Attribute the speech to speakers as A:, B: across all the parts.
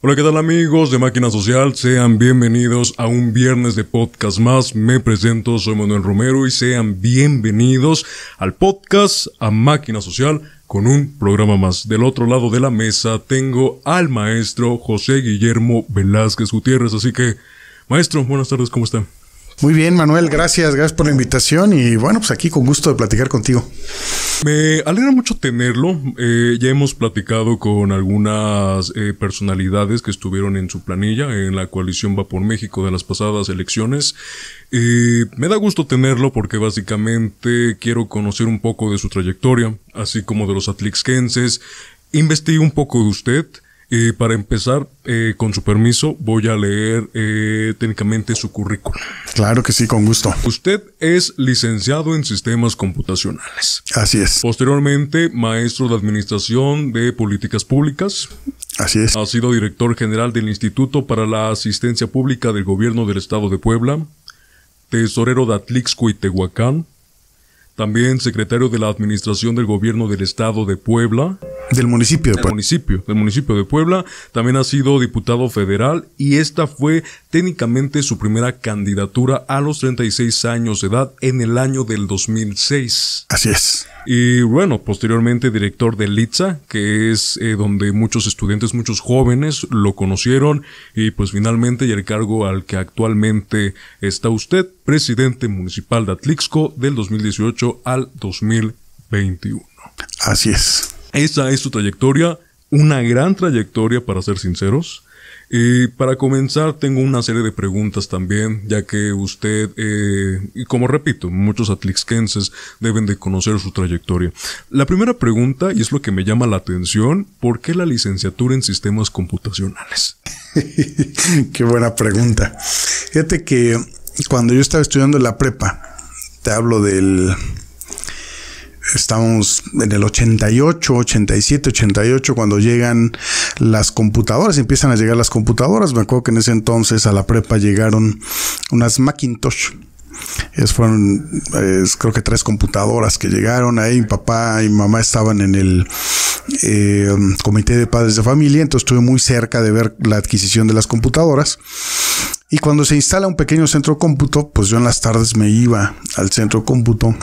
A: Hola, ¿qué tal amigos de Máquina Social? Sean bienvenidos a un viernes de podcast más. Me presento, soy Manuel Romero y sean bienvenidos al podcast a Máquina Social con un programa más. Del otro lado de la mesa tengo al maestro José Guillermo Velázquez Gutiérrez. Así que, maestro, buenas tardes, ¿cómo está?
B: Muy bien, Manuel, gracias, gracias por la invitación y bueno, pues aquí con gusto de platicar contigo.
A: Me alegra mucho tenerlo. Eh, ya hemos platicado con algunas eh, personalidades que estuvieron en su planilla en la coalición Va por México de las pasadas elecciones. Eh, me da gusto tenerlo porque básicamente quiero conocer un poco de su trayectoria, así como de los atlixquenses. Investigué un poco de usted. Y para empezar, eh, con su permiso, voy a leer eh, técnicamente su currículum.
B: Claro que sí, con gusto.
A: Usted es licenciado en sistemas computacionales.
B: Así es.
A: Posteriormente, maestro de Administración de Políticas Públicas.
B: Así es.
A: Ha sido director general del Instituto para la Asistencia Pública del Gobierno del Estado de Puebla. Tesorero de Atlixco y Tehuacán. También secretario de la Administración del Gobierno del Estado de Puebla.
B: Del municipio de
A: Del
B: Puebla.
A: municipio, del municipio de Puebla. También ha sido diputado federal y esta fue técnicamente su primera candidatura a los 36 años de edad en el año del 2006.
B: Así es.
A: Y bueno, posteriormente director de Litza, que es eh, donde muchos estudiantes, muchos jóvenes lo conocieron y pues finalmente y el cargo al que actualmente está usted, presidente municipal de Atlixco del 2018 al 2021.
B: Así es.
A: Esa es su trayectoria, una gran trayectoria para ser sinceros. Y para comenzar tengo una serie de preguntas también, ya que usted, eh, y como repito, muchos atlixquenses deben de conocer su trayectoria. La primera pregunta, y es lo que me llama la atención, ¿por qué la licenciatura en sistemas computacionales?
B: Qué buena pregunta. Fíjate que cuando yo estaba estudiando la prepa, te hablo del... Estábamos en el 88, 87, 88, cuando llegan las computadoras, empiezan a llegar las computadoras. Me acuerdo que en ese entonces a la prepa llegaron unas Macintosh. Esas fueron, creo que tres computadoras que llegaron ahí. Mi papá y mi mamá estaban en el eh, comité de padres de familia, entonces estuve muy cerca de ver la adquisición de las computadoras. Y cuando se instala un pequeño centro cómputo, pues yo en las tardes me iba al centro cómputo.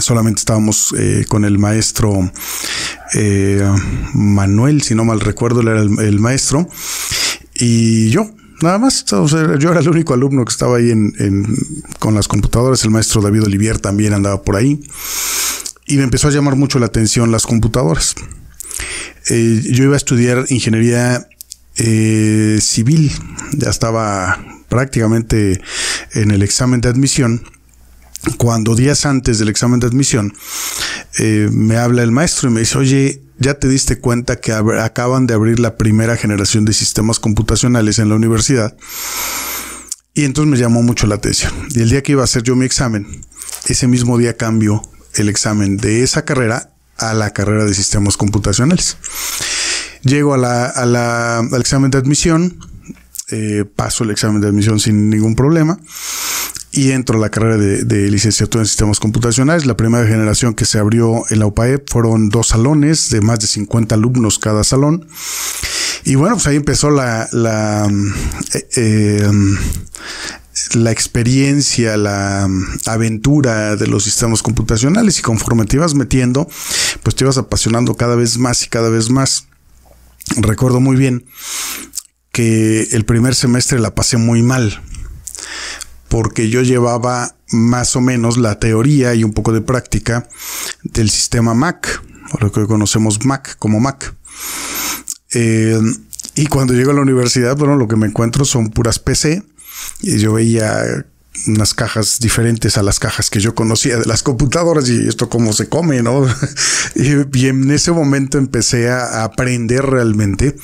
B: Solamente estábamos eh, con el maestro eh, Manuel, si no mal recuerdo, él era el, maestro. Y yo, Nada más, yo era el único alumno que estaba ahí en, con las computadoras. El maestro David Olivier también andaba por ahí. Y me empezó a llamar mucho la atención las computadoras. Eh, yo iba a estudiar ingeniería eh, civil. Ya estaba prácticamente en el examen de admisión. Cuando días antes del examen de admisión eh, me habla el maestro y me dice, oye, ya te diste cuenta que acaban de abrir la primera generación de sistemas computacionales en la universidad. Y entonces me llamó mucho la atención. Y el día que iba a hacer yo mi examen, ese mismo día cambió el examen de esa carrera a la carrera de sistemas computacionales. Llego a la, a la, al examen de admisión, eh, paso el examen de admisión sin ningún problema y entro a la carrera de, licenciatura en sistemas computacionales. La primera generación que se abrió en la UPAE fueron dos salones de más de 50 alumnos cada salón. Y bueno, pues ahí empezó la, la, eh, eh, la experiencia, la aventura de los sistemas computacionales y conforme te ibas metiendo, pues te ibas apasionando cada vez más y cada vez más. Recuerdo muy bien que el primer semestre la pasé muy mal porque yo llevaba más o menos la teoría y un poco de práctica del sistema Mac, lo que conocemos Mac como Mac. Eh, y cuando llego a la universidad, bueno, lo que me encuentro son puras PC. Y yo veía unas cajas diferentes a las cajas que yo conocía de las computadoras y esto cómo se come, ¿no? y, en ese momento empecé a aprender realmente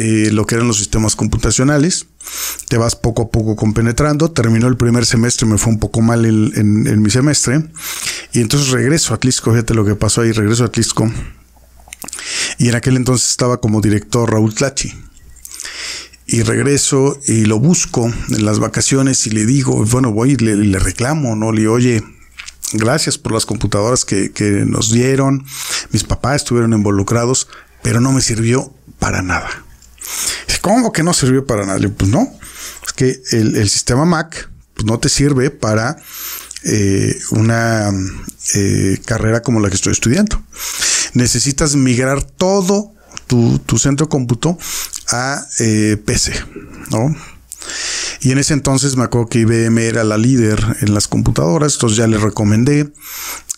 B: eh, lo que eran los sistemas computacionales. Te vas poco a poco compenetrando. Terminó el primer semestre, me fue un poco mal en, en, mi semestre. Y entonces regreso a Atlisco. Fíjate lo que pasó ahí. Regreso a Atlisco. Y en aquel entonces estaba como director Raúl Tlachi. Y regreso y lo busco en las vacaciones y le digo, bueno, voy y le, reclamo, ¿no? Le oye, gracias por las computadoras que nos dieron. Mis papás estuvieron involucrados, pero no me sirvió para nada. ¿Cómo que no sirvió para nada? pues no, es que el, sistema Mac pues, no te sirve para eh, una eh, carrera como la que estoy estudiando. Necesitas migrar todo tu, centro cómputo a eh, PC, ¿no? Y en ese entonces me acuerdo que IBM era la líder en las computadoras, entonces ya le recomendé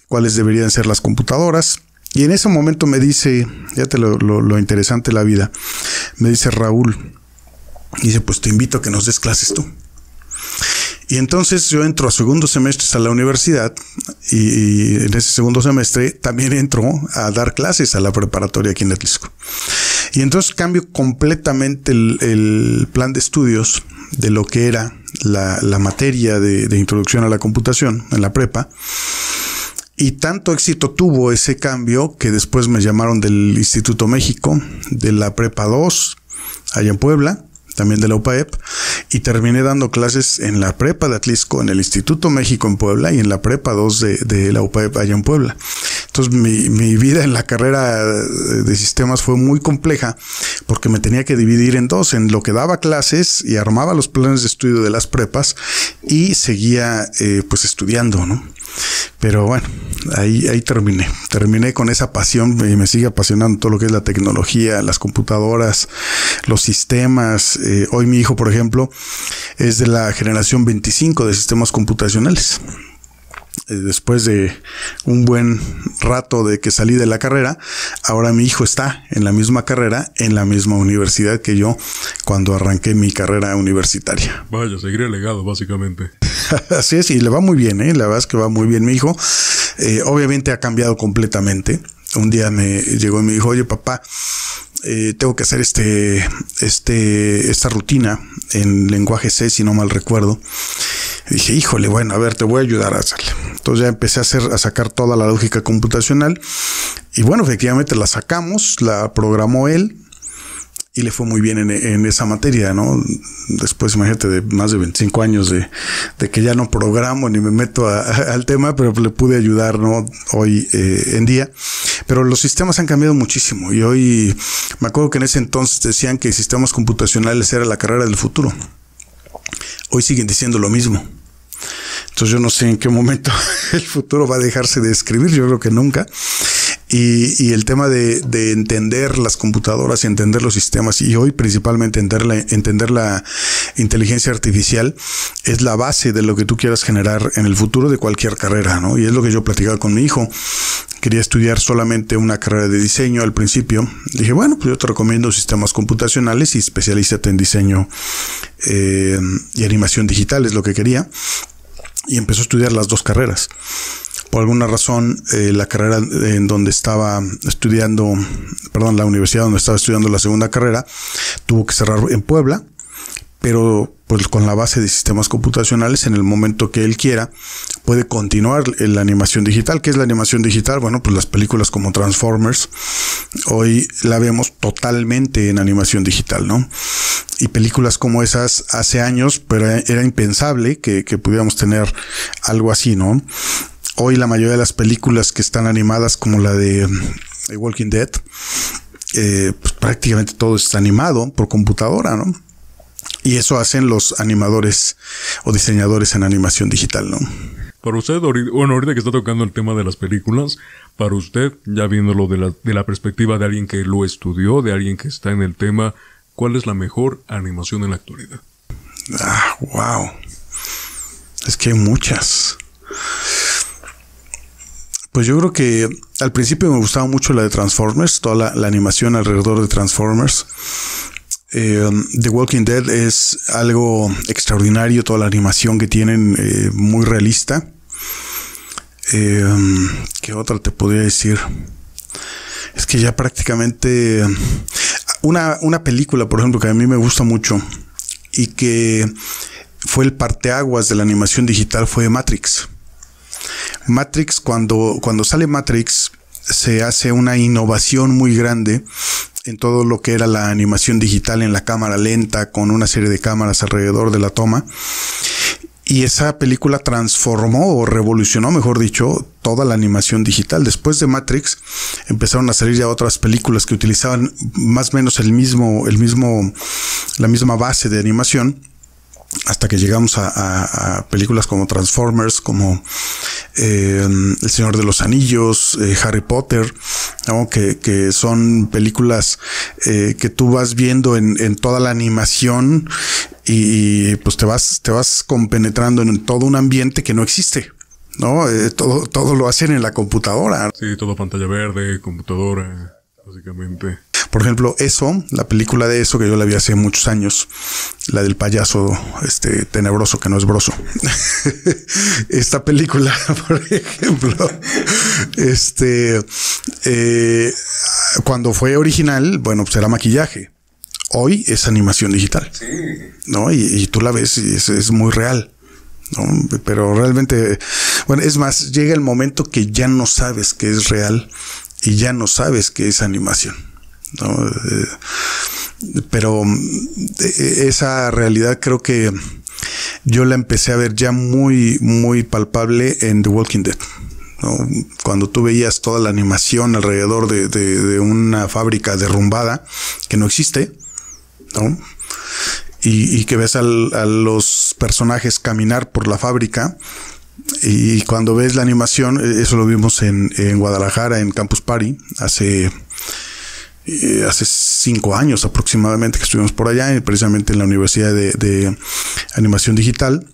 B: cuáles deberían ser las computadoras. Y en ese momento me dice, fíjate lo, lo, interesante de la vida, me dice Raúl, dice, pues te invito a que nos des clases tú. Y entonces yo entro a segundo semestre a la universidad y, en ese segundo semestre también entro a dar clases a la preparatoria aquí en Atlisco. Y entonces cambio completamente el, plan de estudios de lo que era la, materia de, de, introducción a la computación en la prepa. Y tanto éxito tuvo ese cambio que después me llamaron del Instituto México, de la Prepa 2, allá en Puebla, también de la UPAEP, y terminé dando clases en la prepa de Atlisco, en el Instituto México en Puebla y en la prepa 2 de, de la UPAEP allá en Puebla. Entonces mi, mi, vida en la carrera de sistemas fue muy compleja porque me tenía que dividir en dos, en lo que daba clases y armaba los planes de estudio de las prepas y seguía eh, pues estudiando, ¿no? Pero bueno, ahí, ahí terminé. Terminé con esa pasión y me sigue apasionando todo lo que es la tecnología, las computadoras, los sistemas. Eh, hoy mi hijo, por ejemplo, es de la generación 25 de sistemas computacionales. Eh, después de un buen rato de que salí de la carrera, ahora mi hijo está en la misma carrera, en la misma universidad que yo cuando arranqué mi carrera universitaria.
A: Vaya, seguiré legado, básicamente.
B: Así es, y le va muy bien, ¿eh? la verdad es que va muy bien mi hijo. Eh, obviamente ha cambiado completamente. Un día me llegó y me dijo, oye papá, eh, tengo que hacer este, este, esta rutina en lenguaje C, si no mal recuerdo. Dije, híjole, bueno, a ver, te voy a ayudar a hacerle. Entonces ya empecé a hacer, a sacar toda la lógica computacional. Y bueno, efectivamente la sacamos, la programó él, y le fue muy bien en, esa materia, ¿no? Después, imagínate, de más de 25 años de, que ya no programo ni me meto al tema, pero le pude ayudar, ¿no? Hoy eh, en día. Pero los sistemas han cambiado muchísimo y hoy me acuerdo que en ese entonces decían que sistemas computacionales era la carrera del futuro. Hoy siguen diciendo lo mismo. Entonces yo no sé en qué momento el futuro va a dejarse de escribir, yo creo que nunca. Y, el tema de, entender las computadoras y entender los sistemas y hoy principalmente entender la, entender la inteligencia artificial es la base de lo que tú quieras generar en el futuro de cualquier carrera, ¿no? Y es lo que yo platicaba con mi hijo. Quería estudiar solamente una carrera de diseño al principio. Dije, bueno, pues yo te recomiendo sistemas computacionales y especialízate en diseño eh, y animación digital, es lo que quería. Y empezó a estudiar las dos carreras por alguna razón eh, la carrera en donde estaba estudiando, perdón, la universidad donde estaba estudiando la segunda carrera, tuvo que cerrar en Puebla, pero pues con la base de sistemas computacionales, en el momento que él quiera, puede continuar la animación digital. ¿Qué es la animación digital? Bueno, pues las películas como Transformers, hoy la vemos totalmente en animación digital, ¿no? Y películas como esas hace años, pero era impensable que, que pudiéramos tener algo así, ¿no? Hoy la mayoría de las películas que están animadas como la de The Walking Dead, eh, pues prácticamente todo está animado por computadora, ¿no? Y eso hacen los animadores o diseñadores en animación digital, ¿no?
A: Para usted, bueno, ahorita que está tocando el tema de las películas, para usted, ya viéndolo de la, de la perspectiva de alguien que lo estudió, de alguien que está en el tema, ¿cuál es la mejor animación en la actualidad?
B: Ah, wow. Es que hay muchas. Pues yo creo que al principio me gustaba mucho la de Transformers, toda la, animación alrededor de Transformers. Eh, The Walking Dead es algo extraordinario, toda la animación que tienen, eh, muy realista. Eh, ¿Qué otra te podría decir? Es que ya prácticamente... Una, una película, por ejemplo, que a mí me gusta mucho y que fue el parteaguas de la animación digital fue Matrix. Matrix, cuando, cuando sale Matrix, se hace una innovación muy grande en todo lo que era la animación digital en la cámara lenta, con una serie de cámaras alrededor de la toma. Y esa película transformó o revolucionó, mejor dicho, toda la animación digital. Después de Matrix empezaron a salir ya otras películas que utilizaban más o menos el mismo, el mismo la misma base de animación hasta que llegamos a, películas como Transformers, como eh, El Señor de los Anillos, eh, Harry Potter, que, son películas eh, que tú vas viendo en, toda la animación y, pues te vas, te vas compenetrando en todo un ambiente que no existe. ¿no? todo, todo lo hacen en la computadora.
A: Sí, todo pantalla verde, computadora, básicamente.
B: Por ejemplo, eso, la película de eso que yo la vi hace muchos años, la del payaso este tenebroso que no es broso. Esta película, por ejemplo, este eh, cuando fue original, bueno, pues era maquillaje. Hoy es animación digital. Sí. ¿No? Y, tú la ves y es, muy real. ¿no? Pero realmente, bueno, es más, llega el momento que ya no sabes que es real y ya no sabes que es animación. ¿no? Eh, pero eh, esa realidad creo que yo la empecé a ver ya muy, muy palpable en The Walking Dead. Cuando tú veías toda la animación alrededor de, una fábrica derrumbada que no existe, Y, que ves a los personajes caminar por la fábrica, y cuando ves la animación, eh, eso lo vimos en, Guadalajara, en Campus Party, hace eh, hace cinco años aproximadamente que estuvimos por allá, precisamente en la Universidad de, Animación Digital.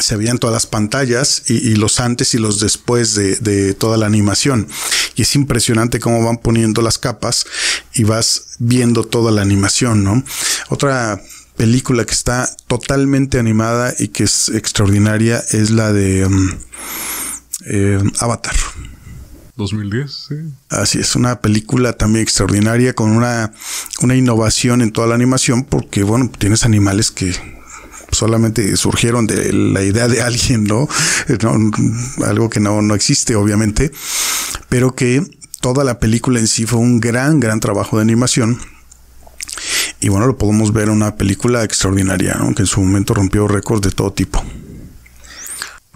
B: Se veían todas las pantallas y, los antes y los después de, toda la animación. Y es impresionante cómo van poniendo las capas y vas viendo toda la animación, ¿no? Otra película que está totalmente animada y que es extraordinaria es la de um, eh, Avatar.
A: 2010, sí.
B: Así es, una película también extraordinaria con una, una innovación en toda la animación porque, bueno, tienes animales que solamente surgieron de la idea de alguien, ¿no? algo que no, no existe, obviamente, pero que toda la película en sí fue un gran, gran trabajo de animación. Y bueno, lo podemos ver en una película extraordinaria, que en su momento rompió récords de todo tipo.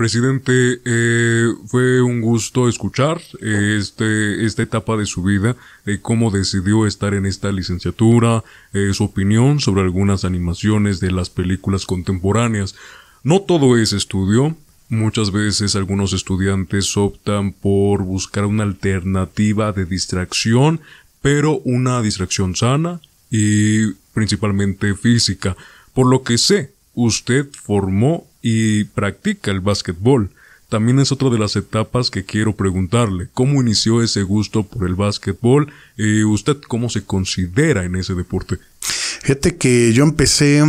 A: Presidente, eh, fue un gusto escuchar eh, este, esta etapa de su vida, eh, cómo decidió estar en esta licenciatura, eh, su opinión sobre algunas animaciones de las películas contemporáneas. No todo es estudio, muchas veces algunos estudiantes optan por buscar una alternativa de distracción, pero una distracción sana y principalmente física. Por lo que sé, usted formó y practica el básquetbol. También es otra de las etapas que quiero preguntarle. ¿Cómo inició ese gusto por el básquetbol? ¿Y usted cómo se considera en ese deporte?
B: Fíjate que yo empecé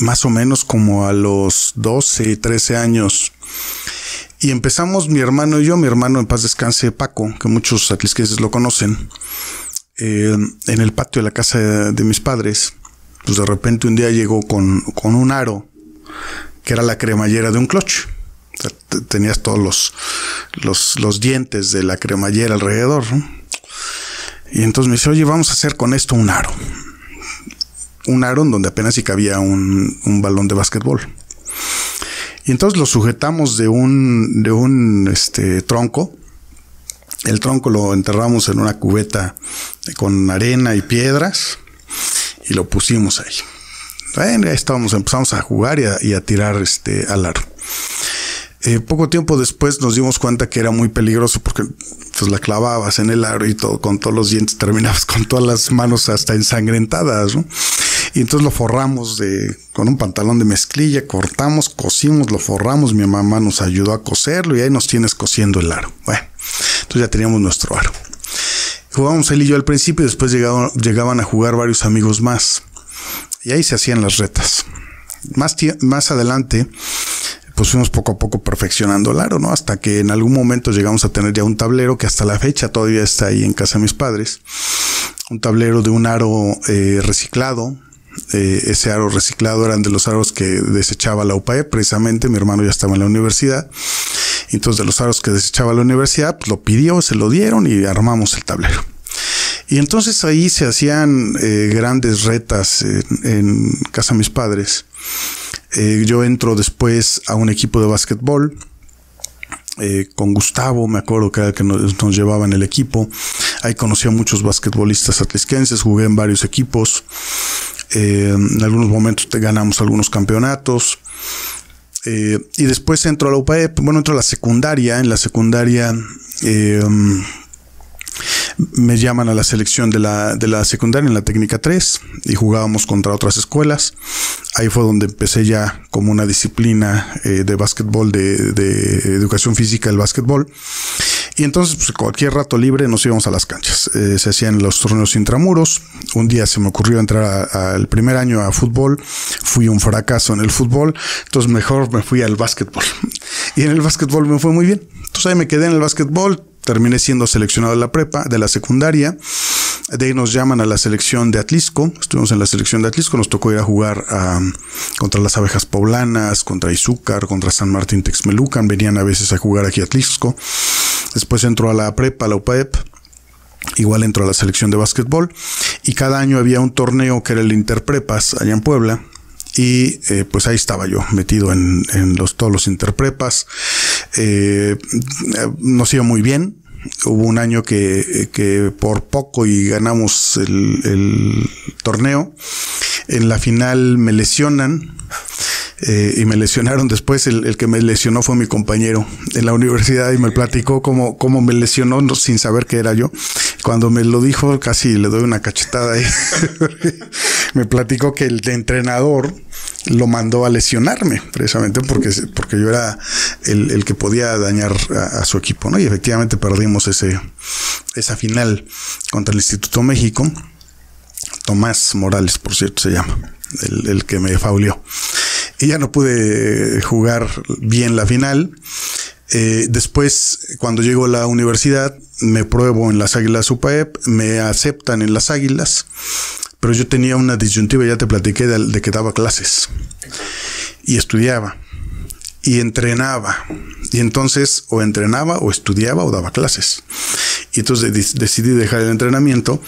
B: más o menos como a los 12, 13 años. Y empezamos mi hermano y yo, mi hermano en paz descanse, Paco, que muchos atlisqueses lo conocen, eh, en el patio de la casa de, mis padres. Pues de repente un día llegó con, con un aro que era la cremallera de un clutch. tenías todos los, los, dientes de la cremallera alrededor. Y entonces me dice, oye, vamos a hacer con esto un aro. Un aro en donde apenas si cabía un, un balón de básquetbol. Y entonces lo sujetamos de un, de un este, tronco. El tronco lo enterramos en una cubeta con arena y piedras y lo pusimos ahí. Bueno, ahí estábamos, empezamos a jugar y a, tirar este al aro. Eh, poco tiempo después nos dimos cuenta que era muy peligroso porque pues la clavabas en el aro y todo, con todos los dientes terminabas con todas las manos hasta ensangrentadas, Y entonces lo forramos de, con un pantalón de mezclilla, cortamos, cosimos, lo forramos, mi mamá nos ayudó a coserlo y ahí nos tienes cosiendo el aro. Bueno, entonces ya teníamos nuestro aro. Jugábamos él y yo al principio y después llegaban, a jugar varios amigos más y ahí se hacían las retas. Más, más adelante, pues fuimos poco a poco perfeccionando el aro, ¿no? Hasta que en algún momento llegamos a tener ya un tablero que hasta la fecha todavía está ahí en casa de mis padres. Un tablero de un aro eh, reciclado. Eh, ese aro reciclado eran de los aros que desechaba la UPAE. Precisamente mi hermano ya estaba en la universidad. Entonces de los aros que desechaba la universidad, pues lo pidió, se lo dieron y armamos el tablero. Y entonces ahí se hacían eh, grandes retas en, casa de mis padres. Eh, yo entro después a un equipo de básquetbol. Eh, con Gustavo, me acuerdo que era el que nos, llevaba en el equipo. Ahí conocí a muchos basquetbolistas atlisquenses, jugué en varios equipos. Eh, en algunos momentos ganamos algunos campeonatos. Eh, y después entro a la UPAEP, bueno, entro a la secundaria. En la secundaria me llaman a la selección de la, de la secundaria en la técnica 3 y jugábamos contra otras escuelas. Ahí fue donde empecé ya como una disciplina eh, de básquetbol, de, educación física, el básquetbol. Y entonces, pues, cualquier rato libre nos íbamos a las canchas. Eh, se hacían los torneos intramuros. Un día se me ocurrió entrar al primer año a fútbol. Fui un fracaso en el fútbol. Entonces, mejor me fui al básquetbol. Y en el básquetbol me fue muy bien. Entonces, ahí me quedé en el básquetbol terminé siendo seleccionado de la prepa, de la secundaria. De ahí nos llaman a la selección de Atlisco. Estuvimos en la selección de Atlisco. Nos tocó ir a jugar contra las abejas poblanas, contra Izúcar, contra San Martín Texmelucan. Venían a veces a jugar aquí a Atlisco. Después entró a la prepa, a la UPAEP. Igual entró a la selección de básquetbol. Y cada año había un torneo que era el Interprepas allá en Puebla. Y eh, pues ahí estaba yo, metido en, los, todos los interprepas. Eh, nos iba muy bien. Hubo un año que, por poco y ganamos el, torneo. En la final me lesionan. Eh, y me lesionaron después. El, que me lesionó fue mi compañero en la universidad y me platicó cómo, cómo me lesionó sin saber que era yo. Cuando me lo dijo, casi le doy una cachetada ahí. me platicó que el entrenador lo mandó a lesionarme, precisamente porque, porque yo era el, que podía dañar a, su equipo, ¿no? Y efectivamente perdimos ese, esa final contra el Instituto México. Tomás Morales, por cierto, se llama, el, que me fauleó. Y ya no pude jugar bien la final. Eh, después, cuando llego a la universidad, me pruebo en las Águilas UPAEP, me aceptan en las Águilas pero yo tenía una disyuntiva, ya te platiqué de, que daba clases y estudiaba y entrenaba. Y entonces o entrenaba o estudiaba o daba clases. Y entonces decidí dejar el entrenamiento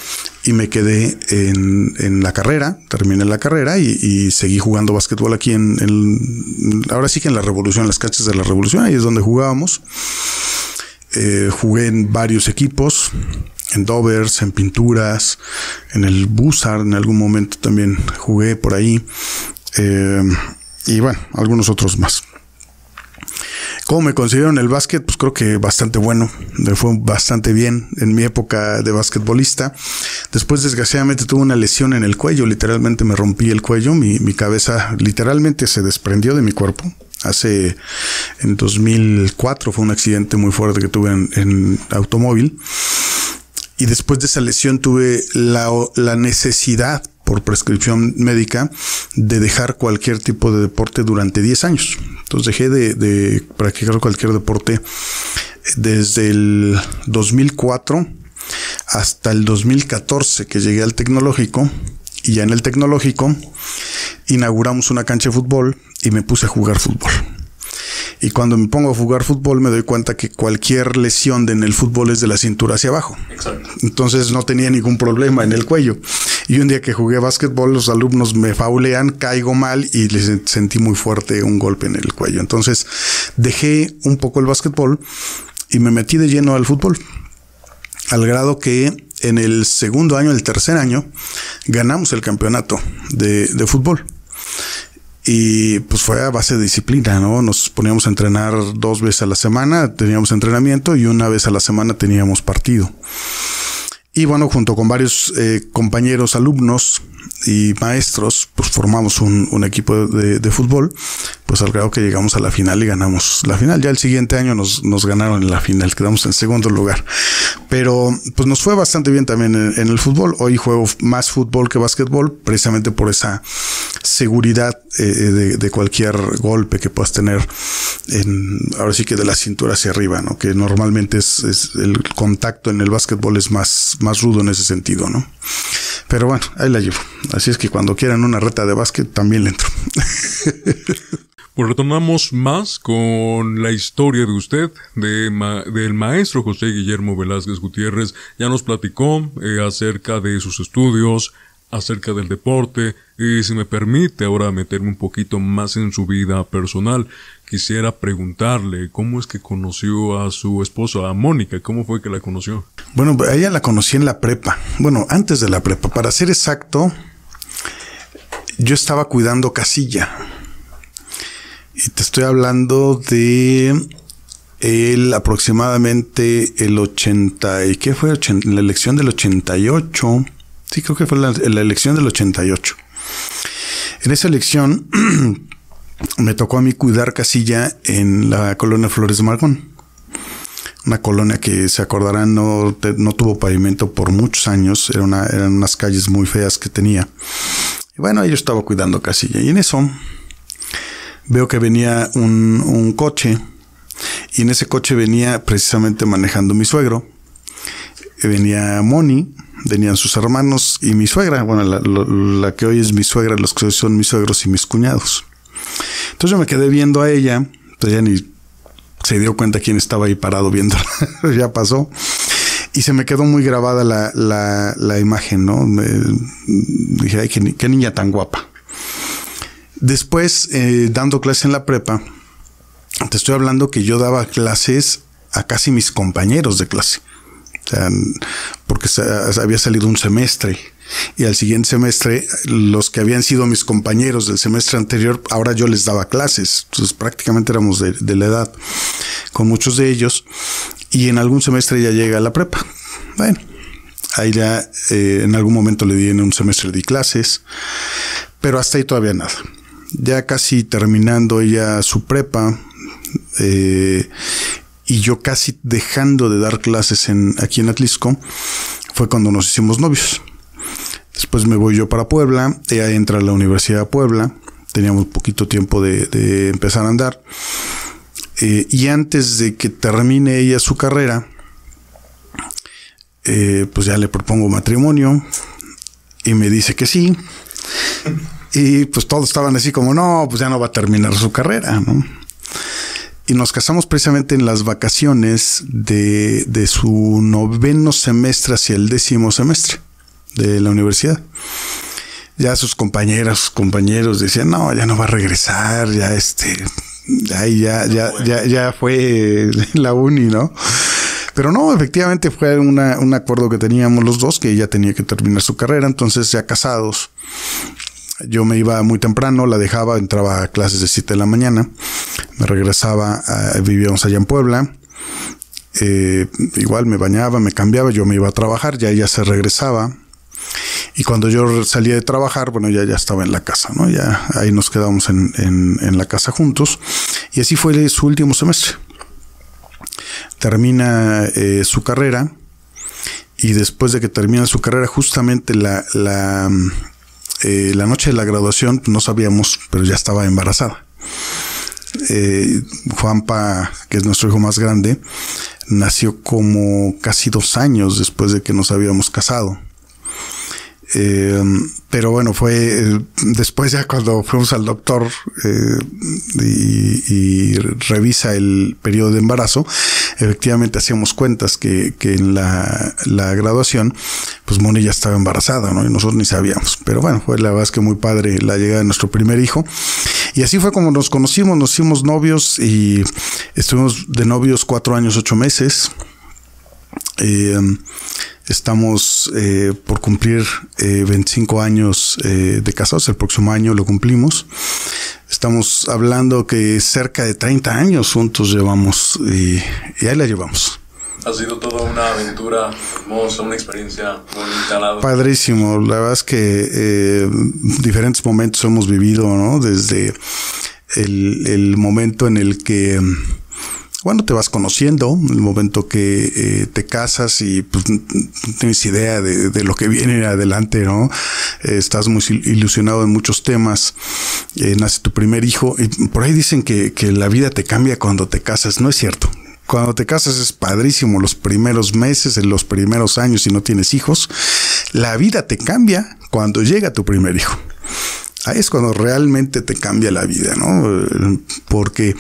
B: y me quedé en, la carrera, terminé la carrera y, seguí jugando básquetbol aquí en, ahora sí que en la revolución, en las canchas de la revolución, ahí es donde jugábamos. Eh, jugué en varios equipos, en Dovers, en pinturas, en el Bussard, en algún momento también jugué por ahí. Eh, y bueno, algunos otros más. ¿Cómo me considero en el básquet? Pues creo que bastante bueno. Me fue bastante bien en mi época de basquetbolista. Después, desgraciadamente, tuve una lesión en el cuello. Literalmente me rompí el cuello. Mi, mi cabeza literalmente se desprendió de mi cuerpo. Hace, en 2004 fue un accidente muy fuerte que tuve en, en automóvil y después de esa lesión tuve la, necesidad por prescripción médica de dejar cualquier tipo de deporte durante 10 años. Entonces dejé de, practicar cualquier deporte desde el 2004 hasta el 2014 que llegué al tecnológico y ya en el tecnológico inauguramos una cancha de fútbol y me puse a jugar fútbol. Y cuando me pongo a jugar fútbol me doy cuenta que cualquier lesión en el fútbol es de la cintura hacia abajo. Entonces no tenía ningún problema en el cuello. Y un día que jugué básquetbol, los alumnos me faulean, caigo mal y les sentí muy fuerte un golpe en el cuello. Entonces dejé un poco el básquetbol y me metí de lleno al fútbol. Al grado que en el segundo año, el tercer año, ganamos el campeonato de, de fútbol. Y pues fue a base de disciplina, ¿no? Nos poníamos a entrenar dos veces a la semana, teníamos entrenamiento y una vez a la semana teníamos partido. Y bueno, junto con varios eh, compañeros, alumnos, y maestros, pues formamos un, equipo de, fútbol, pues al grado que llegamos a la final y ganamos la final. Ya el siguiente año nos, nos ganaron en la final, quedamos en segundo lugar. Pero pues nos fue bastante bien también en, el fútbol. Hoy juego más fútbol que básquetbol, precisamente por esa seguridad eh, de, de, cualquier golpe que puedas tener en, ahora sí que de la cintura hacia arriba, ¿no? Que normalmente es, es el contacto en el básquetbol es más, más rudo en ese sentido, ¿no? Pero bueno, ahí la llevo. Así es que cuando quieran una reta de básquet, también le entro.
A: Pues retornamos más con la historia de usted, de del maestro José Guillermo Velázquez Gutiérrez. Ya nos platicó eh, acerca de sus estudios, acerca del deporte, y si me permite ahora meterme un poquito más en su vida personal, quisiera preguntarle cómo es que conoció a su esposa, a Mónica, cómo fue que la conoció.
B: Bueno, ella la conocí en la prepa, bueno, antes de la prepa, para ser exacto, yo estaba cuidando casilla. Y te estoy hablando de el aproximadamente el 80, ¿y qué fue? la elección del 88. Sí, creo que fue la, la elección del 88. En esa elección me tocó a mí cuidar casilla en la colonia Flores de Margón. Una colonia que se acordarán no, no tuvo pavimento por muchos años, eran unas calles muy feas que tenía. Y bueno, yo estaba cuidando casilla y en eso veo que venía un, un coche y en ese coche venía precisamente manejando mi suegro. Venía Moni, venían sus hermanos y mi suegra, bueno, la, la, que hoy es mi suegra, los que hoy son mis suegros y mis cuñados. Entonces yo me quedé viendo a ella, pues ya ni se dio cuenta quién estaba ahí parado viendo, ya pasó. Y se me quedó muy grabada la, la, imagen, ¿no? Dije, ay, qué, niña tan guapa. Después, eh, dando clase en la prepa, te estoy hablando que yo daba clases a casi mis compañeros de clase. O sea, porque había salido un semestre y al siguiente semestre los que habían sido mis compañeros del semestre anterior, ahora yo les daba clases. Entonces prácticamente éramos de, la edad con muchos de ellos y en algún semestre ya llega a la prepa. Bueno, ahí ya eh, en algún momento le di en un semestre de clases, pero hasta ahí todavía nada. Ya casi terminando ella su prepa, eh, y yo casi dejando de dar clases en, aquí en Atlisco, fue cuando nos hicimos novios. Después me voy yo para Puebla, ella entra a la Universidad de Puebla, teníamos poquito tiempo de, empezar a andar. Eh, y antes de que termine ella su carrera, eh, pues ya le propongo matrimonio y me dice que sí. Y pues todos estaban así como, no, pues ya no va a terminar su carrera, ¿no? y nos casamos precisamente en las vacaciones de, de, su noveno semestre hacia el décimo semestre de la universidad. Ya sus compañeras, compañeros decían, no, ya no va a regresar, ya este, ya, ya, ya, ya, ya fue la uni, ¿no? Pero no, efectivamente fue una, un acuerdo que teníamos los dos, que ella tenía que terminar su carrera, entonces ya casados, yo me iba muy temprano, la dejaba, entraba a clases de 7 de la mañana, me regresaba, vivíamos allá en Puebla, eh, igual me bañaba, me cambiaba, yo me iba a trabajar, ya ella se regresaba. Y cuando yo salía de trabajar, bueno, ya, ya estaba en la casa, ¿no? Ya ahí nos quedamos en, en, la casa juntos. Y así fue su último semestre. Termina eh, su carrera y después de que termina su carrera, justamente la, la, eh, la noche de la graduación no sabíamos, pero ya estaba embarazada. Eh, Juanpa, que es nuestro hijo más grande, nació como casi dos años después de que nos habíamos casado. Eh, pero bueno, fue eh, después ya cuando fuimos al doctor eh, y, revisa el periodo de embarazo, efectivamente hacíamos cuentas que, que en la, la, graduación, pues Moni ya estaba embarazada, ¿no? Y nosotros ni sabíamos. Pero bueno, fue la verdad que muy padre la llegada de nuestro primer hijo. Y así fue como nos conocimos, nos hicimos novios y estuvimos de novios cuatro años, ocho meses. Eh, Estamos eh, por cumplir 25 eh, años eh, de casados, el próximo año lo cumplimos. Estamos hablando que cerca de 30 años juntos llevamos y, ahí la llevamos.
A: Ha sido toda una aventura hermosa, una experiencia bonita.
B: Padrísimo, la verdad es que diferentes momentos hemos vivido, ¿no? Desde el, el momento en el que bueno, te vas conociendo, el momento que eh, te casas y pues no tienes idea de, lo que viene adelante, ¿no? Eh, estás muy ilusionado en muchos temas, eh, nace tu primer hijo y por ahí dicen que, que la vida te cambia cuando te casas, no es cierto. Cuando te casas es padrísimo los primeros meses, en los primeros años si no tienes hijos. La vida te cambia cuando llega tu primer hijo ahí es cuando realmente te cambia la vida, ¿no? Porque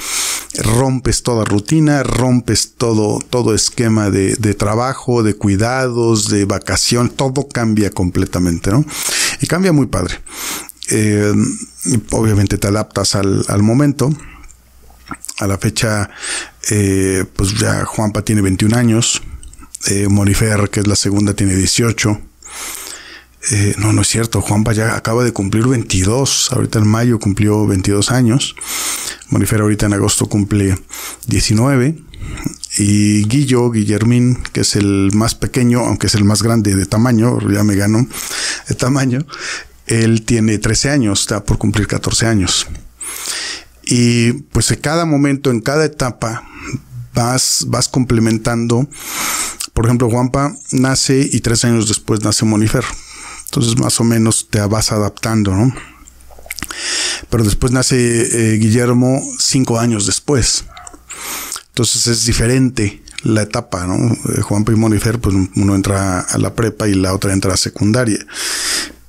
B: rompes toda rutina, rompes todo, todo esquema de, trabajo, de cuidados, de vacación, todo cambia completamente, ¿no? Y cambia muy padre. Eh, obviamente te adaptas al, momento. A la fecha, eh, pues ya Juanpa tiene 21 años, eh, que es la segunda, tiene 18. Eh, no, no es cierto. Juanpa ya acaba de cumplir 22. Ahorita en mayo cumplió 22 años. Monifer ahorita en agosto cumple 19. Y Guillo, Guillermín, que es el más pequeño, aunque es el más grande de tamaño, ya me ganó de tamaño, él tiene 13 años, está por cumplir 14 años. Y pues en cada momento, en cada etapa, vas, vas complementando. Por ejemplo, Juanpa nace y tres años después nace Monifer. Entonces más o menos te vas adaptando, ¿no? Pero después nace eh, Guillermo cinco años después. Entonces es diferente la etapa, ¿no? Eh, Juanpa y Monifer, pues uno entra a la prepa y la otra entra a secundaria.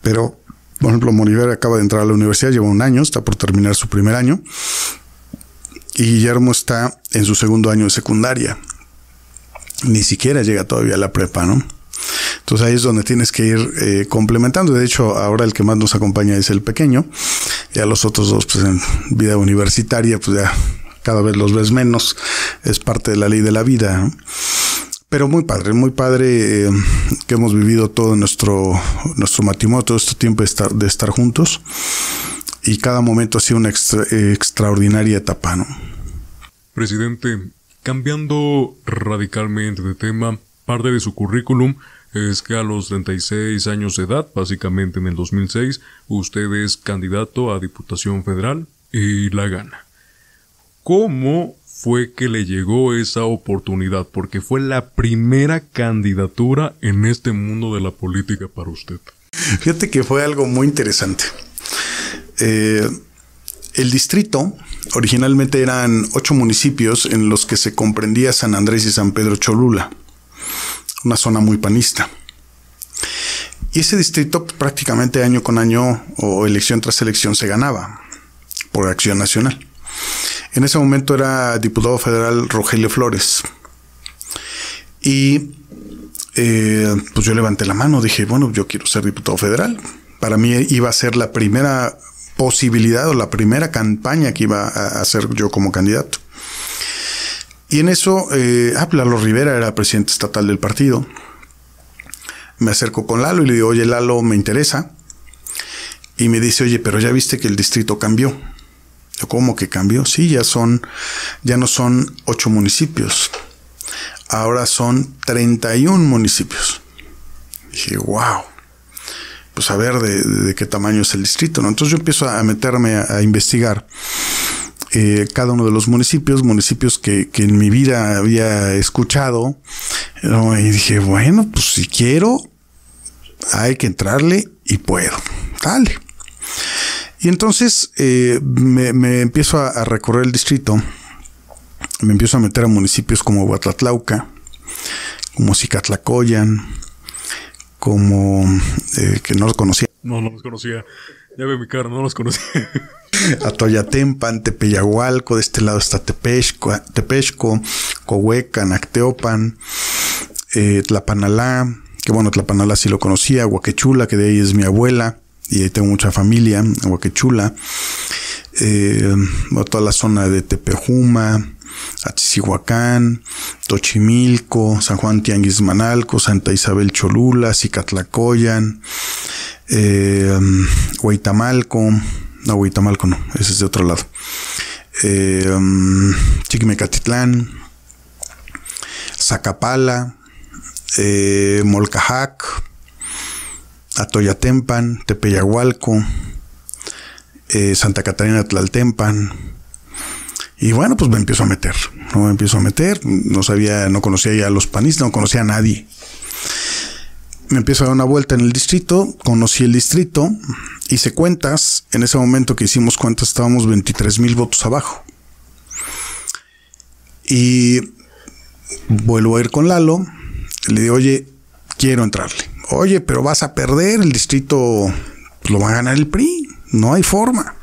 B: Pero, por ejemplo, Monifer acaba de entrar a la universidad, lleva un año, está por terminar su primer año. Y Guillermo está en su segundo año de secundaria. Ni siquiera llega todavía a la prepa, ¿no? Entonces ahí es donde tienes que ir eh, complementando. De hecho, ahora el que más nos acompaña es el pequeño. Ya los otros dos, pues en vida universitaria, pues ya cada vez los ves menos. Es parte de la ley de la vida. Pero muy padre, muy padre eh, que hemos vivido todo nuestro, nuestro matrimonio, todo este tiempo de estar, de estar juntos. Y cada momento ha sido una extraordinaria etapa, ¿no?
A: Presidente, cambiando radicalmente de tema, parte de su currículum es que a los 36 años de edad, básicamente en el 2006, usted es candidato a Diputación Federal y la gana. ¿Cómo fue que le llegó esa oportunidad? Porque fue la primera candidatura en este mundo de la política para usted.
B: Fíjate que fue algo muy interesante. Eh, el distrito originalmente eran ocho municipios en los que se comprendía San Andrés y San Pedro Cholula una zona muy panista. Y ese distrito prácticamente año con año o elección tras elección se ganaba por acción nacional. En ese momento era diputado federal Rogelio Flores. Y eh, pues yo levanté la mano, dije, bueno, yo quiero ser diputado federal. Para mí iba a ser la primera posibilidad o la primera campaña que iba a hacer yo como candidato. Y en eso, eh, ah, Lalo Rivera era presidente estatal del partido. Me acerco con Lalo y le digo, oye, Lalo, me interesa. Y me dice, oye, pero ya viste que el distrito cambió. ¿Cómo que cambió? Sí, ya son, ya no son ocho municipios. Ahora son 31 municipios. dije, wow. Pues a ver de, qué tamaño es el distrito. Entonces yo empiezo a meterme a investigar eh, cada uno de los municipios, municipios que, en mi vida había escuchado. Y dije, bueno, pues si quiero, hay que entrarle y puedo. Dale. Y entonces eh, me, empiezo a, recorrer el distrito. Me empiezo a meter a municipios como Huatlatlauca, como Cicatlacoyan, como eh, que no los conocía.
A: No, no los conocía. Ya ve mi cara, no los conocía.
B: Atoyatempan, Tepeyahualco, de este lado está Tepexco, Tepexco Cohuecan, Acteopan, eh, Tlapanalá, que bueno, Tlapanalá sí lo conocía, Huaquechula, que de ahí es mi abuela, y ahí tengo mucha familia, Huaquechula, eh, toda la zona de Tepejuma, Atzihuacán, Tochimilco, San Juan Tianguismanalco, Santa Isabel Cholula, Cicatlacoyan, eh, no, no, ese es de otro lado. Eh, um, Chiquimecatitlán, Zacapala, eh, Molcajac, Atoyatempan, Tepeyahualco, eh, Santa Catarina Tlaltempan. Y bueno, pues me empiezo a meter, ¿no? Me empiezo a meter, no sabía, no conocía ya a los panistas, no conocía a nadie me empiezo a dar una vuelta en el distrito, conocí el distrito, hice cuentas, en ese momento que hicimos cuentas estábamos 23 mil votos abajo. Y vuelvo a ir con Lalo, le digo, oye, quiero entrarle. Oye, pero vas a perder, el distrito lo va a ganar el PRI, no hay forma.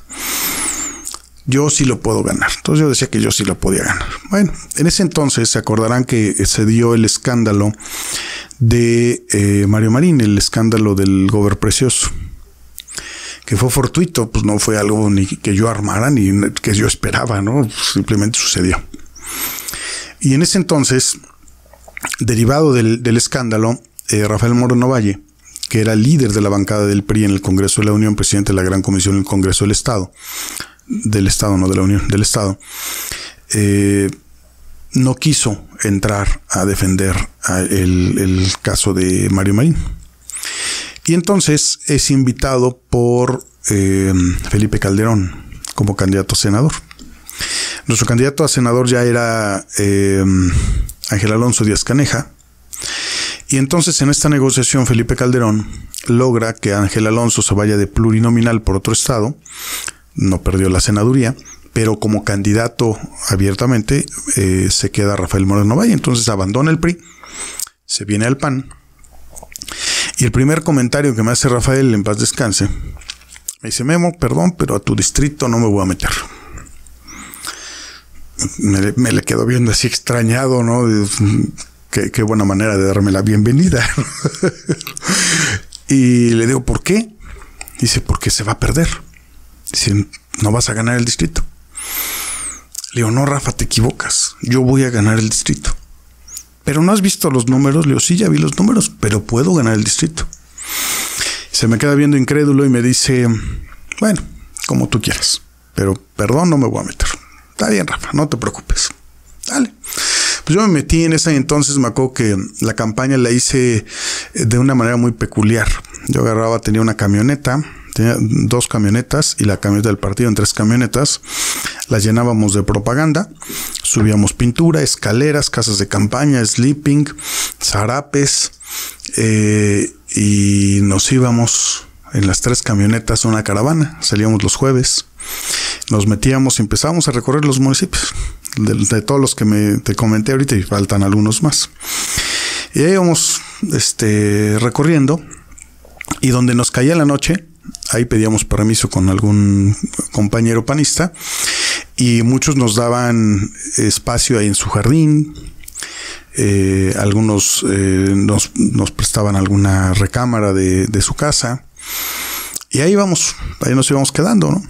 B: Yo sí lo puedo ganar. Entonces yo decía que yo sí lo podía ganar. Bueno, en ese entonces se acordarán que se dio el escándalo de eh, Mario Marín, el escándalo del Gober Precioso, que fue fortuito, pues no fue algo ni que yo armara ni que yo esperaba, ¿no? Simplemente sucedió. Y en ese entonces, derivado del, escándalo, eh, Rafael Moreno Valle, que era líder de la bancada del PRI en el Congreso de la Unión, presidente de la Gran Comisión del Congreso del Estado, del Estado, no de la Unión, del Estado, eh, no quiso entrar a defender el, caso de Mario Marín. Y entonces es invitado por eh, Felipe Calderón como candidato a senador. Nuestro candidato a senador ya era eh, Ángel Alonso Díaz Caneja. Y entonces en esta negociación Felipe Calderón logra que Ángel Alonso se vaya de plurinominal por otro estado. No perdió la senaduría pero como candidato abiertamente eh, se queda Rafael Moreno Valle. Entonces abandona el PRI, se viene al PAN. Y el primer comentario que me hace Rafael, en paz descanse, me dice, Memo, perdón, pero a tu distrito no me voy a meter. Me, le quedo viendo así extrañado, ¿no? Qué, qué buena manera de darme la bienvenida. y le digo, ¿por qué? Dice, porque se va a perder. Dice, no vas a ganar el distrito. Le digo, no, Rafa, te equivocas. Yo voy a ganar el distrito. Pero no has visto los números. Le digo, sí, ya vi los números, pero puedo ganar el distrito. Se me queda viendo incrédulo y me dice, bueno, como tú quieras. Pero perdón, no me voy a meter. Está bien, Rafa, no te preocupes. Dale. Pues yo me metí en esa entonces, me acuerdo que la campaña la hice de una manera muy peculiar. Yo agarraba, tenía una camioneta, tenía dos camionetas y la camioneta del partido en tres camionetas. Las llenábamos de propaganda, subíamos pintura, escaleras, casas de campaña, sleeping, zarapes eh, y nos íbamos en las tres camionetas a una caravana. Salíamos los jueves, nos metíamos y empezábamos a recorrer los municipios. De, todos los que me te comenté ahorita y faltan algunos más. Y íbamos este, recorriendo y donde nos caía la noche, ahí pedíamos permiso con algún compañero panista y muchos nos daban espacio ahí en su jardín. Eh, algunos eh, nos, prestaban alguna recámara de, su casa. Y ahí íbamos, ahí nos íbamos quedando.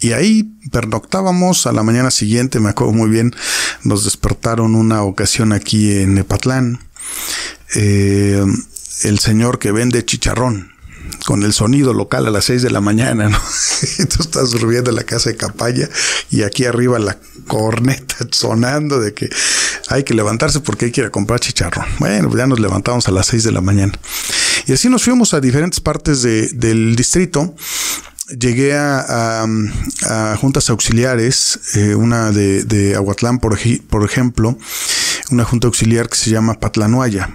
B: Y ahí pernoctábamos a la mañana siguiente, me acuerdo muy bien, nos despertaron una ocasión aquí en Nepatlán. Eh, el señor que vende chicharrón con el sonido local a las 6 de la mañana, ¿no? Tú estás durmiendo en la casa de Capaya y aquí arriba la corneta sonando de que hay que levantarse porque hay que ir a comprar chicharrón. Bueno, ya nos levantamos a las 6 de la mañana. Y así nos fuimos a diferentes partes del distrito llegué a, juntas auxiliares, eh, una de, Aguatlán, por, por, ejemplo, una junta auxiliar que se llama Patlanuaya,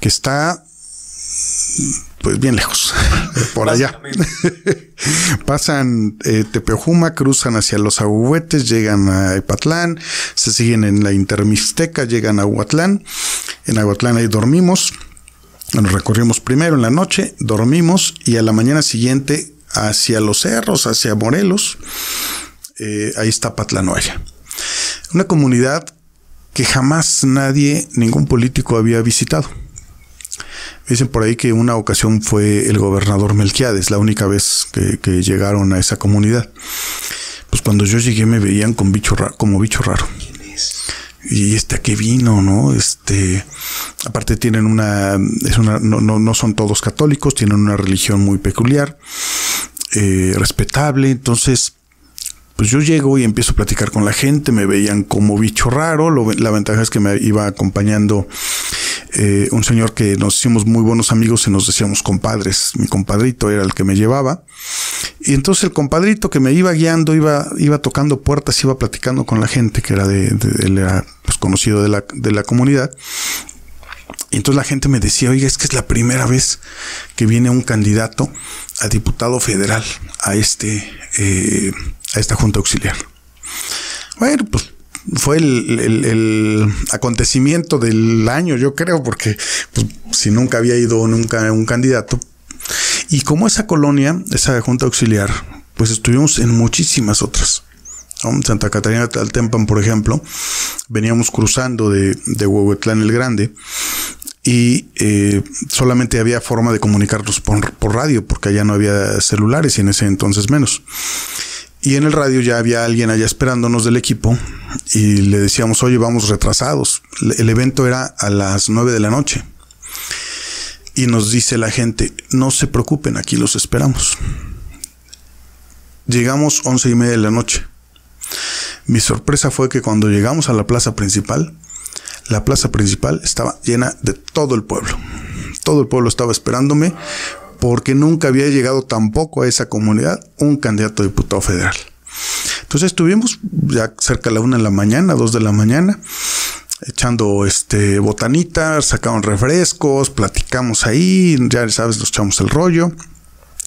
B: que está pues bien lejos, por allá. Pasan eh, Tepejuma, cruzan hacia los Ahuehuetes, llegan a Epatlán, se siguen en la Intermixteca, llegan a Aguatlán. En Aguatlán ahí dormimos. Nos recorrimos primero en la noche, dormimos y a la mañana siguiente hacia los cerros, hacia Morelos. Eh, ahí está Patlanoya. Una comunidad que jamás nadie, ningún político había visitado Dicen por ahí que una ocasión fue el gobernador Melquiades, la única vez que, llegaron a esa comunidad. Pues cuando yo llegué me veían con bicho como bicho raro. Y este a qué vino, ¿no? Este, aparte tienen una, es una, no, no, son todos católicos, tienen una religión muy peculiar, eh, respetable. Entonces, pues yo llego y empiezo a platicar con la gente, me veían como bicho raro. la ventaja es que me iba acompañando eh, un señor que nos hicimos muy buenos amigos y nos decíamos compadres. Mi compadrito era el que me llevaba. Y entonces el compadrito que me iba guiando, iba, iba tocando puertas, iba platicando con la gente que era de, él era pues, conocido de la, de la comunidad. Y entonces la gente me decía, oiga, es que es la primera vez que viene un candidato a diputado federal a este, eh, a esta junta auxiliar. Bueno, pues fue el, acontecimiento del año, yo creo, porque pues, si nunca había ido nunca un candidato. Y como esa colonia, esa junta auxiliar, pues estuvimos en muchísimas otras. Santa Catarina de Taltempan, por ejemplo, veníamos cruzando de, de Huehuetlán el Grande y eh, solamente había forma de comunicarnos por, por radio, porque allá no había celulares y en ese entonces menos. Y en el radio ya había alguien allá esperándonos del equipo y le decíamos, oye, vamos retrasados. El evento era a las nueve de la noche. y nos dice la gente, no se preocupen, aquí los esperamos. Llegamos once y media de la noche. Mi sorpresa fue que cuando llegamos a la plaza principal, la plaza principal estaba llena de todo el pueblo. Todo el pueblo estaba esperándome porque nunca había llegado tampoco a esa comunidad un candidato a diputado federal. Entonces estuvimos ya cerca de la una de la mañana, dos de la mañana, echando este botanitas, sacaron refrescos, platicamos ahí, ya sabes, nos echamos el rollo,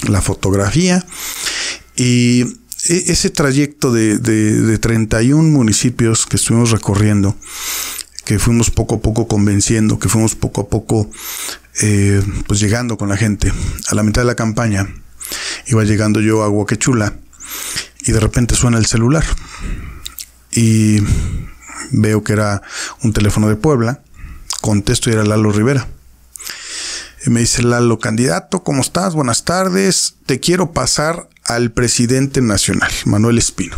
B: la fotografía y e, ese trayecto de, de, 31 municipios que estuvimos recorriendo, que fuimos poco a poco convenciendo, que fuimos poco a poco eh, pues llegando con la gente. A la mitad de la campaña iba llegando yo a Huaquechula y de repente suena el celular y veo que era un teléfono de Puebla, contesto y era Lalo Rivera. Me dice Lalo, candidato, ¿cómo estás? Buenas tardes, te quiero pasar al presidente nacional, Manuel Espino.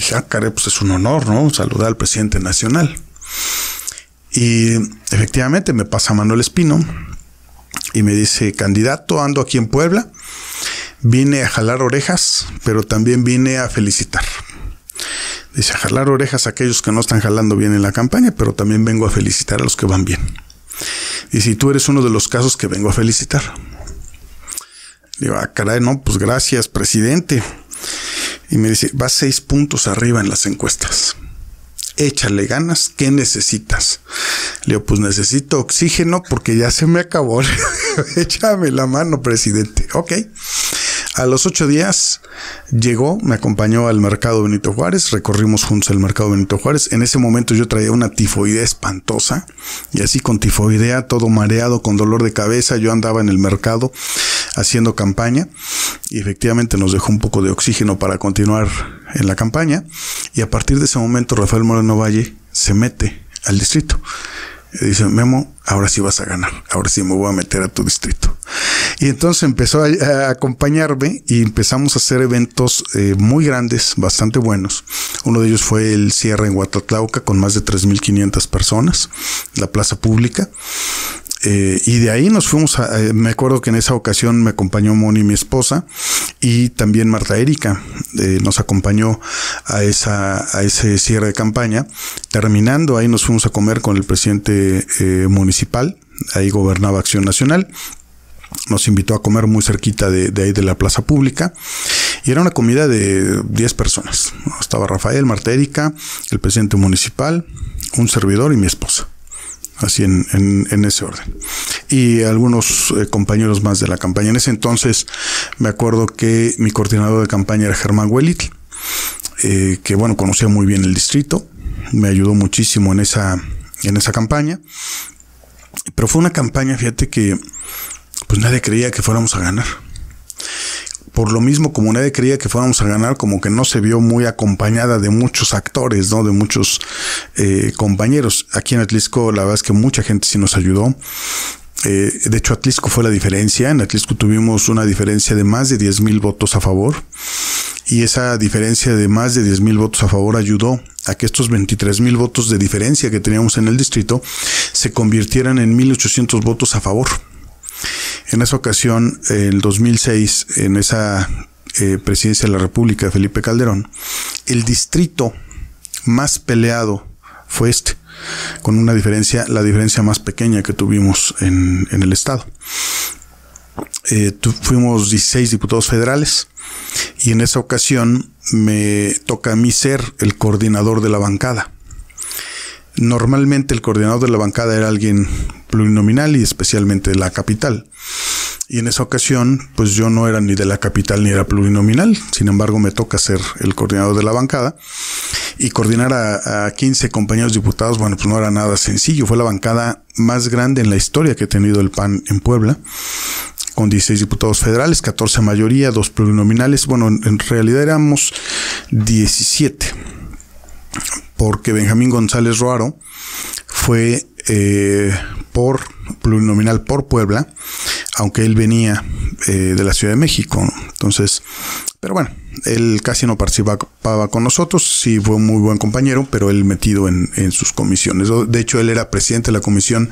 B: Y dije, ah, pues es un honor, ¿no? Saludar al presidente nacional. Y efectivamente me pasa Manuel Espino y me dice, candidato, ando aquí en Puebla, vine a jalar orejas, pero también vine a felicitar. Dice, a jalar orejas a aquellos que no están jalando bien en la campaña, pero también vengo a felicitar a los que van bien. Y si tú eres uno de los casos que vengo a felicitar. Digo, ah, caray, no, pues gracias, presidente. Y me dice, vas seis puntos arriba en las encuestas. Échale ganas, ¿qué necesitas? Le digo, pues necesito oxígeno porque ya se me acabó. Échame la mano, presidente. Ok. A los ocho días llegó, me acompañó al mercado Benito Juárez, recorrimos juntos el mercado Benito Juárez. En ese momento yo traía una tifoidea espantosa y así con tifoidea, todo mareado, con dolor de cabeza, yo andaba en el mercado haciendo campaña y efectivamente nos dejó un poco de oxígeno para continuar en la campaña y a partir de ese momento Rafael Moreno Valle se mete al distrito. Y dice, Memo, ahora sí vas a ganar, ahora sí me voy a meter a tu distrito. Y entonces empezó a, acompañarme y empezamos a hacer eventos eh, muy grandes, bastante buenos. Uno de ellos fue el cierre en Huatatlauca con más de 3.500 personas, la plaza pública. Eh, y de ahí nos fuimos a, eh, me acuerdo que en esa ocasión me acompañó Moni, mi esposa, y también Marta Erika eh, nos acompañó a, esa, a ese cierre de campaña. Terminando, ahí nos fuimos a comer con el presidente municipal, ahí gobernaba Acción Nacional. Nos invitó a comer muy cerquita de, de ahí de la plaza pública. Y era una comida de 10 personas. Estaba Rafael, Marta Erika, el presidente municipal, un servidor y mi esposa así en, en, ese orden. Y algunos eh, compañeros más de la campaña. En ese entonces me acuerdo que mi coordinador de campaña era Germán Huelit, eh, que bueno, conocía muy bien el distrito, me ayudó muchísimo en esa, en esa campaña. Pero fue una campaña, fíjate que pues nadie creía que fuéramos a ganar por lo mismo, como nadie creía que fuéramos a ganar, como que no se vio muy acompañada de muchos actores, ¿no? De muchos eh, compañeros. Aquí en Atlisco, la verdad es que mucha gente sí nos ayudó. Eh, de hecho, Atlisco fue la diferencia. En Atlisco tuvimos una diferencia de más de 10 mil votos a favor. Y esa diferencia de más de 10 mil votos a favor ayudó a que estos 23 mil votos de diferencia que teníamos en el distrito se convirtieran en 1.800 votos a favor. En esa ocasión, en el 2006, en esa eh, presidencia de la República de Felipe Calderón, el distrito más peleado fue este, con una diferencia, la diferencia más pequeña que tuvimos en, el estado. Eh, fuimos 16 diputados federales y en esa ocasión me toca a mí ser el coordinador de la bancada. Normalmente el coordinador de la bancada era alguien plurinominal y especialmente de la capital. Y en esa ocasión, pues yo no era ni de la capital ni era plurinominal. Sin embargo, me toca ser el coordinador de la bancada. Y coordinar a, 15 compañeros diputados, bueno, pues no era nada sencillo. Fue la bancada más grande en la historia que ha tenido el PAN en Puebla con 16 diputados federales, 14 mayoría, dos plurinominales. Bueno, en, realidad éramos 17, porque Benjamín González Roaro fue eh, por plurinominal por Puebla, aunque él venía eh, de la Ciudad de México. Entonces, pero bueno, él casi no participaba con nosotros, sí fue un muy buen compañero, pero él metido en, sus comisiones. De hecho, él era presidente de la Comisión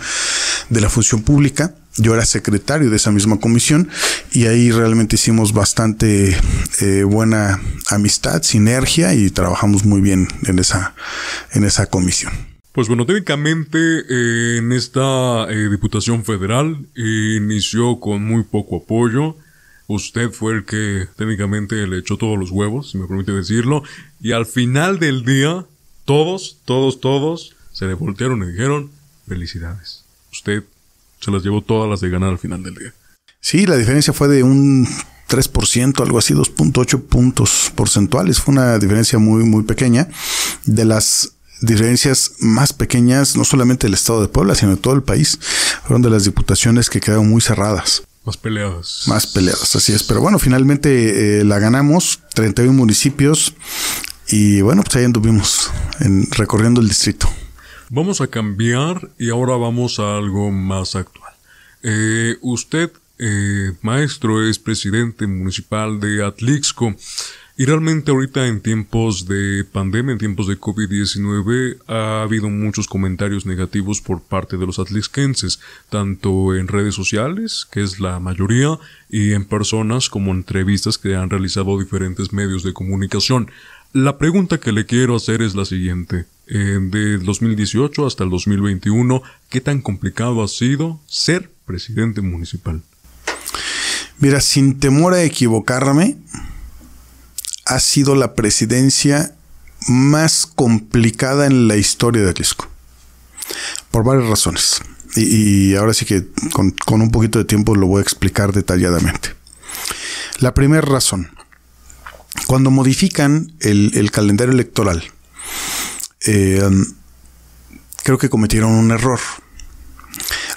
B: de la Función Pública yo era secretario de esa misma comisión y ahí realmente hicimos bastante eh, buena amistad, sinergia y trabajamos muy bien en esa, en esa comisión.
A: Pues bueno, técnicamente eh, en esta eh, Diputación Federal inició con muy poco apoyo. Usted fue el que técnicamente le echó todos los huevos, si me permite decirlo. Y al final del día, todos, todos, todos se le voltearon y dijeron, felicidades. Usted se las llevó todas las de ganar al final del día.
B: Sí, la diferencia fue de un 3%, algo así, 2.8 puntos porcentuales. Fue una diferencia muy, muy pequeña. De las diferencias más pequeñas, no solamente del estado de Puebla, sino de todo el país, fueron de las diputaciones que quedaron muy cerradas.
A: Más peleadas.
B: Más peleadas, así es. Pero bueno, finalmente eh, la ganamos, 31 municipios, y bueno, pues ahí anduvimos en, recorriendo el distrito.
A: Vamos a cambiar y ahora vamos a algo más actual. Eh, usted, eh, maestro, es presidente municipal de Atlixco. Y realmente ahorita en tiempos de pandemia, en tiempos de COVID-19, ha habido muchos comentarios negativos por parte de los atlixquenses, tanto en redes sociales, que es la mayoría, y en personas como entrevistas que han realizado diferentes medios de comunicación. La pregunta que le quiero hacer es la siguiente. Eh, de 2018 hasta el 2021, ¿qué tan complicado ha sido ser presidente municipal?
B: Mira, sin temor a equivocarme, ha sido la presidencia más complicada en la historia de Atlisco. Por varias razones. Y, ahora sí que con, un poquito de tiempo lo voy a explicar detalladamente. La primera razón. Cuando modifican el calendario electoral, eh, creo que cometieron un error.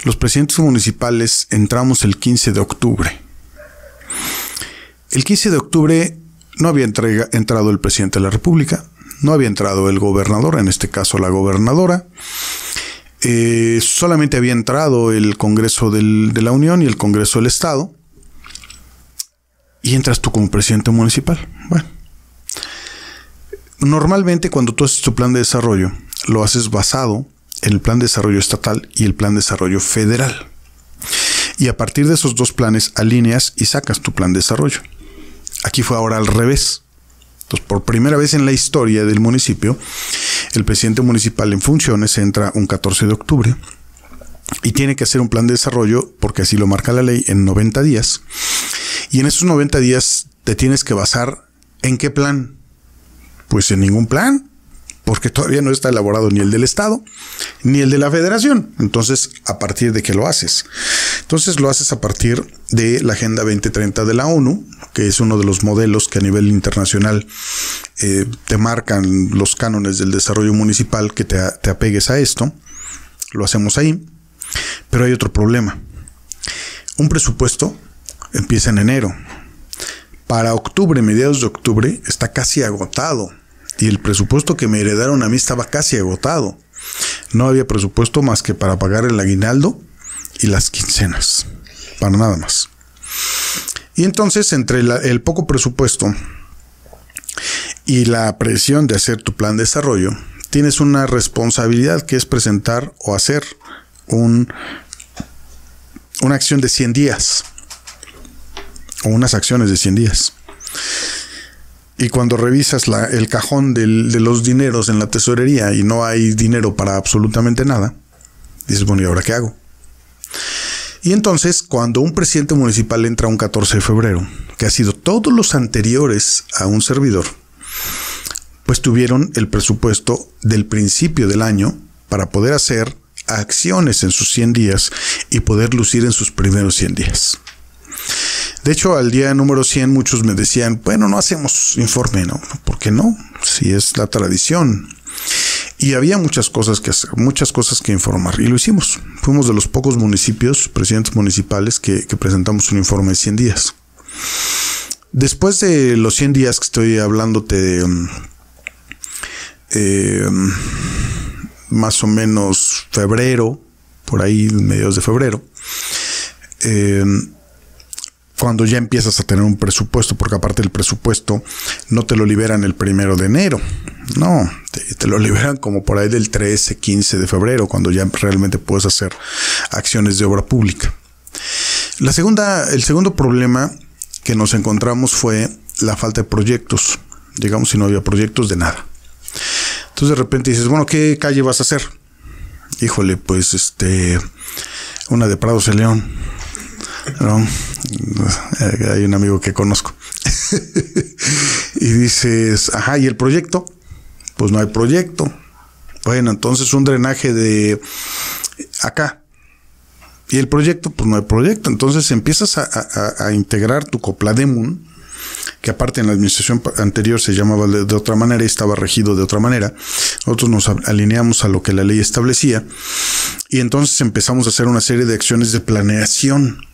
B: Los presidentes municipales entramos el 15 de octubre. El 15 de octubre no había entrado el presidente de la República, no había entrado el gobernador, en este caso la gobernadora. Eh, solamente había entrado el Congreso de la Unión y el Congreso del Estado. Y entras tú como presidente municipal. Bueno, Normalmente cuando tú haces tu plan de desarrollo, lo haces basado en el plan de desarrollo estatal y el plan de desarrollo federal. Y a partir de esos dos planes alineas y sacas tu plan de desarrollo. Aquí fue ahora al revés. Entonces, por primera vez en la historia del municipio, el presidente municipal en funciones entra un 14 de octubre y tiene que hacer un plan de desarrollo, porque así lo marca la ley, en 90 días. Y en esos 90 días te tienes que basar en qué plan, pues en ningún plan, porque todavía no está elaborado ni el del Estado ni el de la Federación. Entonces, ¿a partir de qué lo haces? Entonces lo haces a partir de la Agenda 2030 de la ONU, que es uno de los modelos que a nivel internacional eh, te marcan los cánones del desarrollo municipal, que te, te apegues a esto. Lo hacemos ahí. Pero hay otro problema. Un presupuesto empieza en enero. Para octubre, mediados de octubre, está casi agotado y el presupuesto que me heredaron a mí estaba casi agotado. No había presupuesto más que para pagar el aguinaldo y las quincenas, para nada más. Y entonces, entre el poco presupuesto y la presión de hacer tu plan de desarrollo, tienes una responsabilidad que es presentar o hacer un, una acción de 100 días o unas acciones de 100 días. Y cuando revisas el cajón de los dineros en la tesorería y no hay dinero para absolutamente nada, dices, bueno, ¿y ahora qué hago? Y entonces, cuando un presidente municipal entra un 14 de febrero, que ha sido todos los anteriores a un servidor, pues tuvieron el presupuesto del principio del año para poder hacer acciones en sus 100 días y poder lucir en sus primeros 100 días. De hecho, al día número 100 muchos me decían, bueno, no hacemos informe, ¿no? ¿Por qué no? Si es la tradición. Y había muchas cosas que hacer, muchas cosas que informar. Y lo hicimos. Fuimos de los pocos municipios, presidentes municipales, que, presentamos un informe de 100 días. Después de los 100 días que estoy hablándote de um, eh, más o menos febrero, por ahí mediados de febrero, eh, cuando ya empiezas a tener un presupuesto, porque aparte el presupuesto no te lo liberan el primero de enero, no, te, lo liberan como por ahí del 13, 15 de febrero, cuando ya realmente puedes hacer acciones de obra pública. La segunda, el segundo problema que nos encontramos fue la falta de proyectos. Digamos, si no había proyectos de nada. Entonces de repente dices, bueno, ¿qué calle vas a hacer? Híjole, pues este, una de Prados de León. Hay un amigo que conozco. y dices, ajá, ¿y el proyecto? Pues no hay proyecto. Bueno, entonces un drenaje de acá. Y el proyecto, pues no hay proyecto. Entonces empiezas a, integrar tu Coplademun, que aparte en la administración anterior se llamaba de, otra manera y estaba regido de otra manera. Nosotros nos alineamos a lo que la ley establecía y entonces empezamos a hacer una serie de acciones de planeación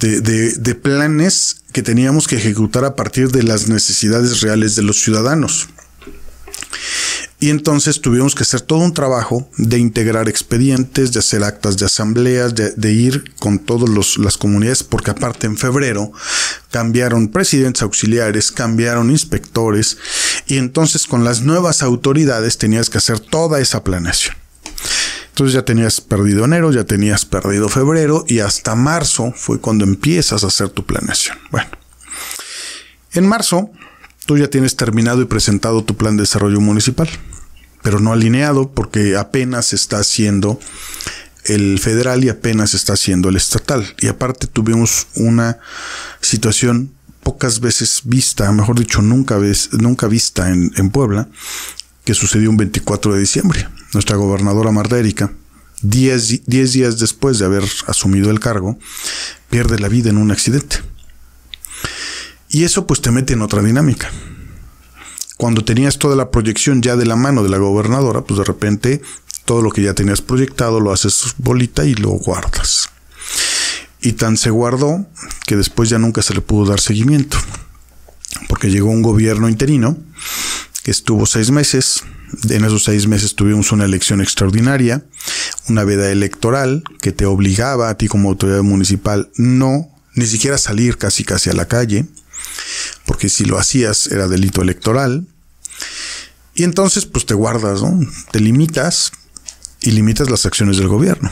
B: de, planes que teníamos que ejecutar a partir de las necesidades reales de los ciudadanos. Y entonces tuvimos que hacer todo un trabajo de integrar expedientes, de hacer actas de asambleas, de, ir con todas las comunidades, porque aparte en febrero cambiaron presidentes auxiliares, cambiaron inspectores, y entonces con las nuevas autoridades tenías que hacer toda esa planeación. Entonces ya tenías perdido enero, ya tenías perdido febrero y hasta marzo fue cuando empiezas a hacer tu planeación. Bueno, en marzo tú ya tienes terminado y presentado tu plan de desarrollo municipal, pero no alineado porque apenas está haciendo el federal y apenas está haciendo el estatal. Y aparte tuvimos una situación pocas veces vista, mejor dicho, nunca, nunca vista en, en Puebla, que sucedió un 24 de diciembre nuestra gobernadora Marta Erika, diez, días después de haber asumido el cargo, pierde la vida en un accidente. Y eso pues te mete en otra dinámica. Cuando tenías toda la proyección ya de la mano de la gobernadora, pues de repente todo lo que ya tenías proyectado lo haces bolita y lo guardas. Y tan se guardó que después ya nunca se le pudo dar seguimiento. Porque llegó un gobierno interino que estuvo seis meses, en esos seis meses tuvimos una elección extraordinaria, una veda electoral que te obligaba a ti como autoridad municipal no, ni siquiera salir casi casi a la calle, porque si lo hacías era delito electoral. Y entonces pues te guardas. Te limitas y limitas las acciones del gobierno.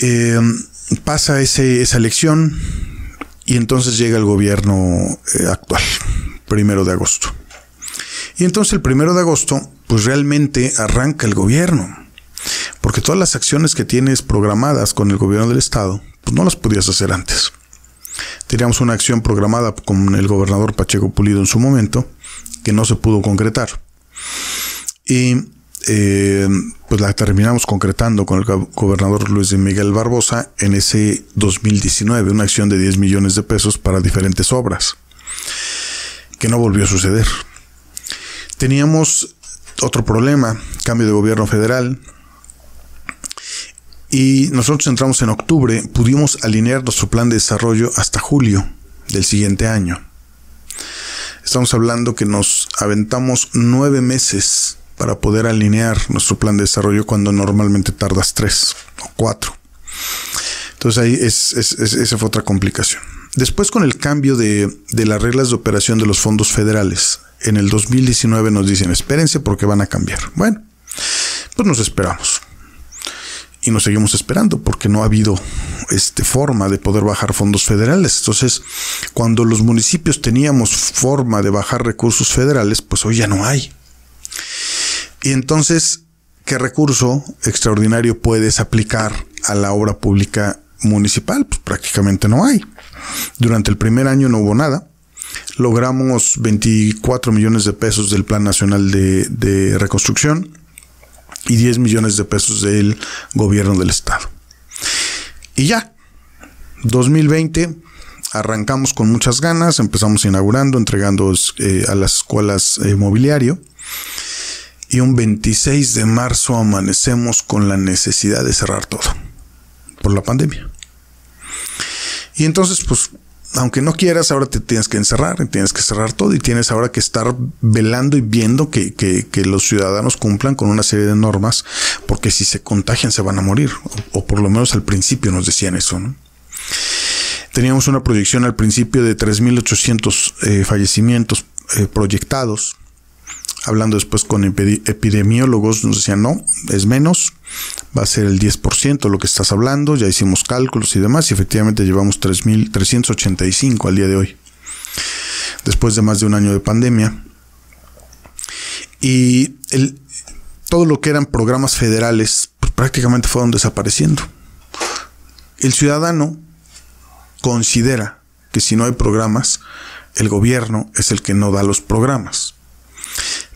B: Em, pasa ese, esa elección y entonces llega el gobierno eh, actual, primero de agosto. Y entonces el primero de agosto, pues realmente arranca el gobierno. Porque todas las acciones que tienes programadas con el gobierno del estado, pues no las podías hacer antes. Teníamos una acción programada con el gobernador Pacheco Pulido en su momento, que no se pudo concretar. Y eh, pues la terminamos concretando con el gobernador Luis Miguel Barbosa en ese 2019, una acción de 10 millones de pesos para diferentes obras, que no volvió a suceder. Teníamos otro problema, cambio de gobierno federal. Y nosotros entramos en octubre, pudimos alinear nuestro plan de desarrollo hasta julio del siguiente año. Estamos hablando que nos aventamos nueve meses para poder alinear nuestro plan de desarrollo cuando normalmente tardas tres o cuatro. Entonces ahí es, esa fue otra complicación. Después con el cambio de, de las reglas de operación de los fondos federales, en el 2019 nos dicen espérense porque van a cambiar. Bueno, pues nos esperamos. Y nos seguimos esperando porque no ha habido este, forma de poder bajar fondos federales. Entonces, cuando los municipios teníamos forma de bajar recursos federales, pues hoy ya no hay. Y entonces, ¿qué recurso extraordinario puedes aplicar a la obra pública municipal? Pues prácticamente no hay. Durante el primer año no hubo nada logramos 24 millones de pesos del Plan Nacional de, Reconstrucción y 10 millones de pesos del gobierno del estado. Y ya, 2020 arrancamos con muchas ganas, empezamos inaugurando, entregando eh, a las escuelas eh, mobiliario. Y un 26 de marzo amanecemos con la necesidad de cerrar todo por la pandemia. Y entonces, pues aunque no quieras, ahora te tienes que encerrar, tienes que cerrar todo y tienes ahora que estar velando y viendo que, los ciudadanos cumplan con una serie de normas, porque si se contagian se van a morir, o, por lo menos al principio nos decían eso, ¿no? Teníamos una proyección al principio de 3.800 eh, fallecimientos eh, proyectados. Hablando después con epidemiólogos, nos decían, no, es menos, va a ser el 10% lo que estás hablando, ya hicimos cálculos y demás, y efectivamente llevamos 3.385 al día de hoy, después de más de un año de pandemia. Y el, todo lo que eran programas federales pues, prácticamente fueron desapareciendo. El ciudadano considera que si no hay programas, el gobierno es el que no da los programas.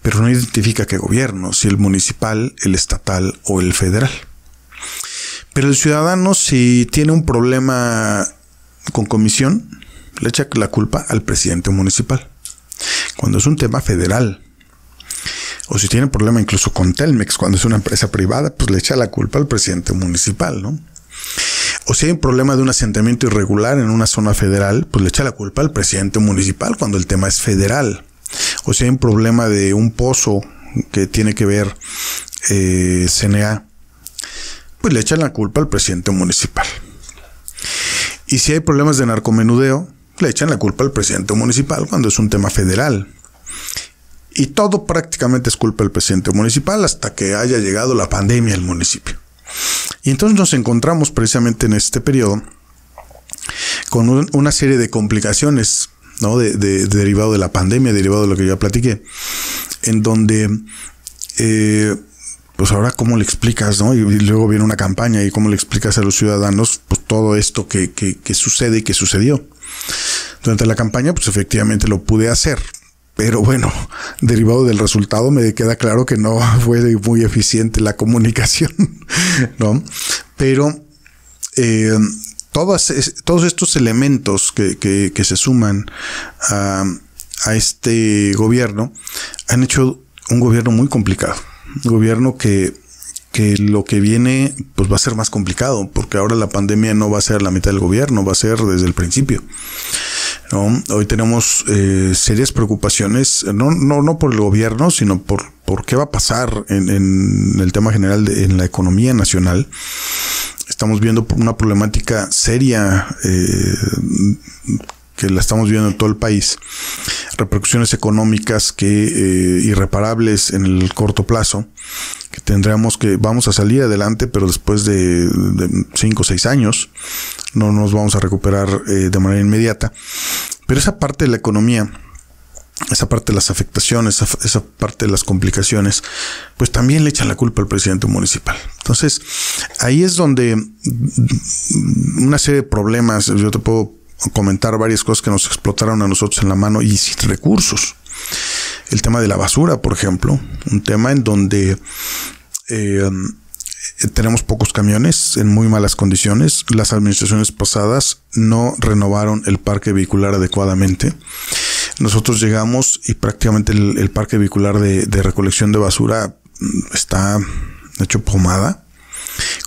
B: Pero no identifica qué gobierno, si el municipal, el estatal o el federal. Pero el ciudadano si tiene un problema con comisión, le echa la culpa al presidente municipal. Cuando es un tema federal, o si tiene problema incluso con Telmex, cuando es una empresa privada, pues le echa la culpa al presidente municipal, ¿no? O si hay un problema de un asentamiento irregular en una zona federal, pues le echa la culpa al presidente municipal cuando el tema es federal. O si hay un problema de un pozo que tiene que ver eh, CNA, pues le echan la culpa al presidente municipal. Y si hay problemas de narcomenudeo, le echan la culpa al presidente municipal cuando es un tema federal. Y todo prácticamente es culpa del presidente municipal hasta que haya llegado la pandemia al municipio. Y entonces nos encontramos precisamente en este periodo con una serie de complicaciones, ¿no? De, derivado de la pandemia, derivado de lo que ya platiqué, en donde, eh, pues ahora cómo le explicas, ¿no? Y, luego viene una campaña y cómo le explicas a los ciudadanos, pues todo esto que, que sucede y que sucedió. Durante la campaña, pues efectivamente lo pude hacer, pero bueno, derivado del resultado me queda claro que no fue muy eficiente la comunicación, ¿no? Pero eh, todos estos elementos que, se suman a, este gobierno han hecho un gobierno muy complicado. Un gobierno que, que lo que viene pues va a ser más complicado, porque ahora la pandemia no va a ser la mitad del gobierno, va a ser desde el principio. Hoy tenemos eh, serias preocupaciones, no, no, no por el gobierno, sino por, por qué va a pasar en, el tema general de, en la economía nacional. Estamos viendo una problemática seria eh, que la estamos viendo en todo el país, repercusiones económicas que eh, irreparables en el corto plazo, que tendremos que, vamos a salir adelante, pero después de, cinco o seis años, no nos vamos a recuperar eh, de manera inmediata. Pero esa parte de la economía, esa parte de las afectaciones, esa, parte de las complicaciones, pues también le echan la culpa al presidente municipal. Entonces, ahí es donde una serie de problemas, yo te puedo comentar varias cosas que nos explotaron a nosotros en la mano y sin recursos. El tema de la basura, por ejemplo, un tema en donde eh, tenemos pocos camiones en muy malas condiciones. Las administraciones pasadas no renovaron el parque vehicular adecuadamente. Nosotros llegamos y prácticamente el, parque vehicular de, recolección de basura está hecho pomada.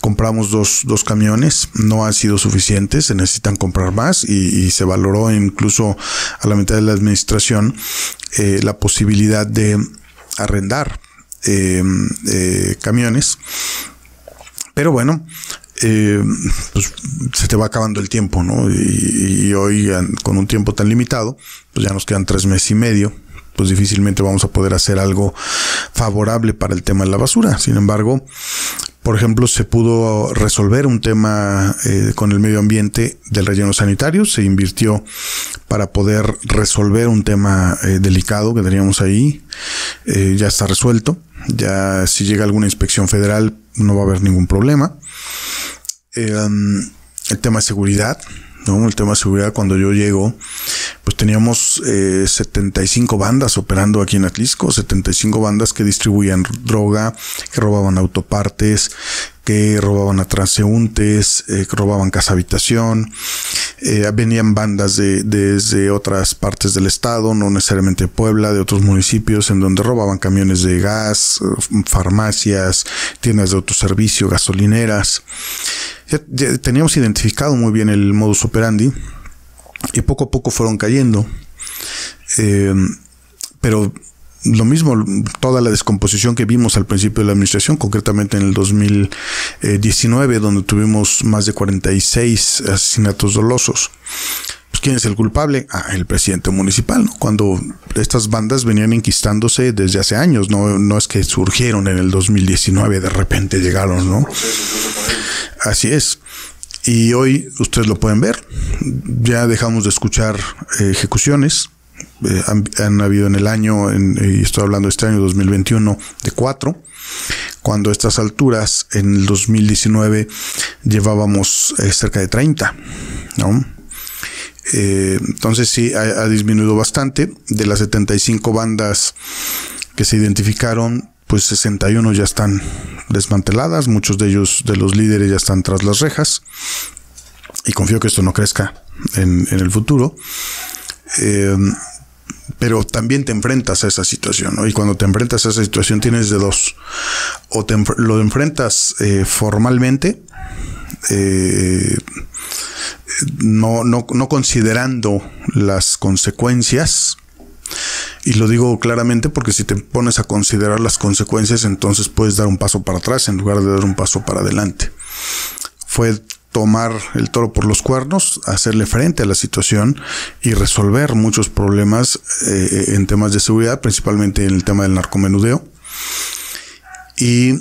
B: Compramos dos, dos, camiones, no han sido suficientes, se necesitan comprar más y, se valoró incluso a la mitad de la administración eh, la posibilidad de arrendar eh, eh, camiones. Pero bueno, pues se te va acabando el tiempo, ¿no? Y, y, hoy, con un tiempo tan limitado, pues ya nos quedan tres meses y medio pues difícilmente vamos a poder hacer algo favorable para el tema de la basura. Sin embargo, por ejemplo, se pudo resolver un tema eh, con el medio ambiente del relleno sanitario, se invirtió para poder resolver un tema eh, delicado que teníamos ahí, eh, ya está resuelto, ya si llega alguna inspección federal no va a haber ningún problema. El tema de seguridad, el tema de seguridad, cuando yo llego, pues teníamos 75 eh, bandas operando aquí en Atlisco, 75 bandas que distribuían droga, que robaban autopartes, que robaban a transeúntes, eh, que robaban casa habitación. Eh, venían bandas de, desde otras partes del estado, no necesariamente Puebla, de otros municipios, en donde robaban camiones de gas, farmacias, tiendas de autoservicio, gasolineras. Ya, teníamos identificado muy bien el modus operandi y poco a poco fueron cayendo. Eh, pero lo mismo, toda la descomposición que vimos al principio de la administración, concretamente en el 2019, donde tuvimos más de 46 asesinatos dolosos, pues, ¿quién es el culpable? Ah, el presidente municipal, ¿no? Cuando estas bandas venían inquistándose desde hace años, no, no es que surgieron en el 2019, de repente llegaron, ¿no? Así es. Y hoy ustedes lo pueden ver. Ya dejamos de escuchar ejecuciones. Eh, han, habido en el año, y estoy hablando de este año 2021, de cuatro. Cuando a estas alturas, en el 2019, llevábamos eh, cerca de 30. entonces sí, ha, disminuido bastante. De las 75 bandas que se identificaron, pues 61 ya están desmanteladas, muchos de ellos, de los líderes, ya están tras las rejas. Y confío que esto no crezca en, el futuro. Pero también te enfrentas a esa situación. Y cuando te enfrentas a esa situación tienes de dos. O te, lo enfrentas eh, formalmente, eh, no, no, no considerando las consecuencias, y lo digo claramente porque si te pones a considerar las consecuencias, entonces puedes dar un paso para atrás en lugar de dar un paso para adelante. Fue tomar el toro por los cuernos, hacerle frente a la situación y resolver muchos problemas eh, en temas de seguridad, principalmente en el tema del narcomenudeo. Y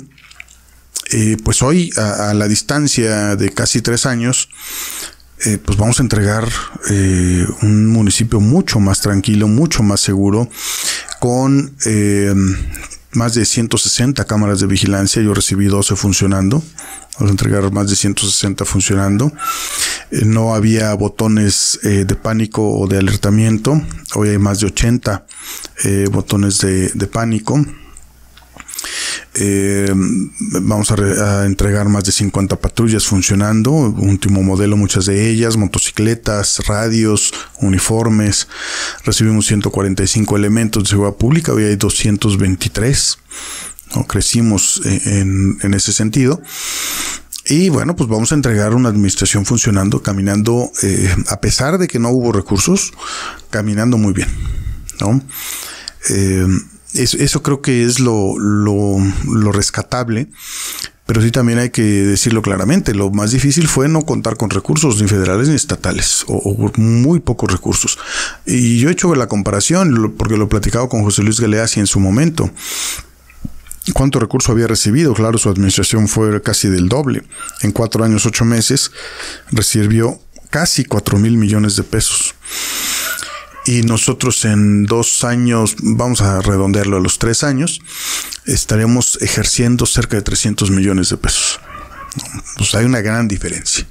B: eh, pues hoy, a, la distancia de casi tres años, eh, pues vamos a entregar eh, un municipio mucho más tranquilo, mucho más seguro, con eh, más de 160 cámaras de vigilancia. Yo recibí 12 funcionando. Vamos a entregar más de 160 funcionando. no había botones de pánico o de alertamiento. Hoy hay más de 80 botones de, de pánico. Eh, vamos a, entregar más de 50 patrullas funcionando, último modelo, muchas de ellas, motocicletas, radios, uniformes. Recibimos 145 elementos de seguridad pública, hoy hay 223. ¿no? Crecimos en, ese sentido. Y bueno, pues vamos a entregar una administración funcionando, caminando, eh, a pesar de que no hubo recursos, caminando muy bien. ¿no? Eh, eso, creo que es lo, lo, rescatable. Pero sí también hay que decirlo claramente, lo más difícil fue no contar con recursos ni federales ni estatales, o, muy pocos recursos. Y yo he hecho la comparación, porque lo he platicado con José Luis Galeazzi en su momento. ¿Cuánto recurso había recibido? Claro, su administración fue casi del doble. En cuatro años, ocho meses, recibió casi cuatro mil millones de pesos y nosotros en dos años, vamos a redondearlo a los tres años, estaremos ejerciendo cerca de 300 millones de pesos. Pues hay una gran diferencia.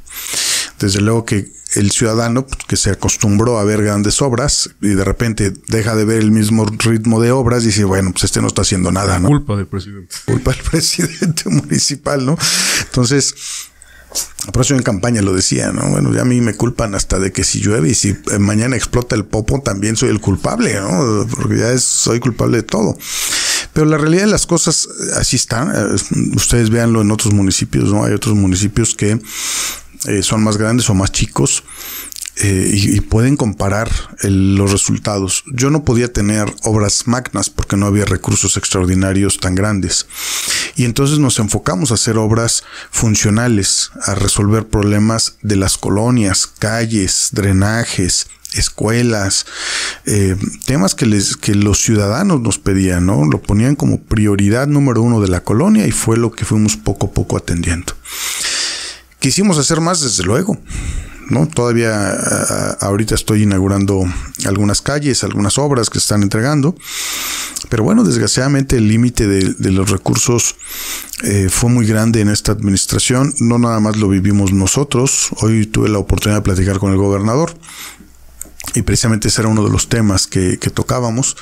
B: Desde luego que el ciudadano pues, que se acostumbró a ver grandes obras y de repente deja de ver el mismo ritmo de obras y dice, bueno, pues este no está haciendo nada, ¿no?
A: Culpa del presidente.
B: Culpa del presidente municipal, ¿no? Entonces, por eso en campaña lo decía, ¿no? Bueno, ya a mí me culpan hasta de que si llueve y si eh, mañana explota el popo, también soy el culpable, ¿no? Porque ya soy culpable de todo. Pero la realidad de las cosas eh, así están. Eh, ustedes véanlo en otros municipios, ¿no? Hay otros municipios que son más grandes o más chicos eh, y, pueden comparar los resultados. Yo no podía tener obras magnas porque no había recursos extraordinarios tan grandes. Y entonces nos enfocamos a hacer obras funcionales, a resolver problemas de las colonias, calles, drenajes, escuelas, eh, temas que, les, que los ciudadanos nos pedían, ¿no? Lo ponían como prioridad número uno de la colonia y fue lo que fuimos poco a poco atendiendo. Quisimos hacer más, desde luego. ¿No? Todavía ahorita estoy inaugurando algunas calles, algunas obras que se están entregando. Pero bueno, desgraciadamente el límite de, los recursos eh, fue muy grande en esta administración. No nada más lo vivimos nosotros. Hoy tuve la oportunidad de platicar con el gobernador y precisamente ese era uno de los temas que, tocábamos,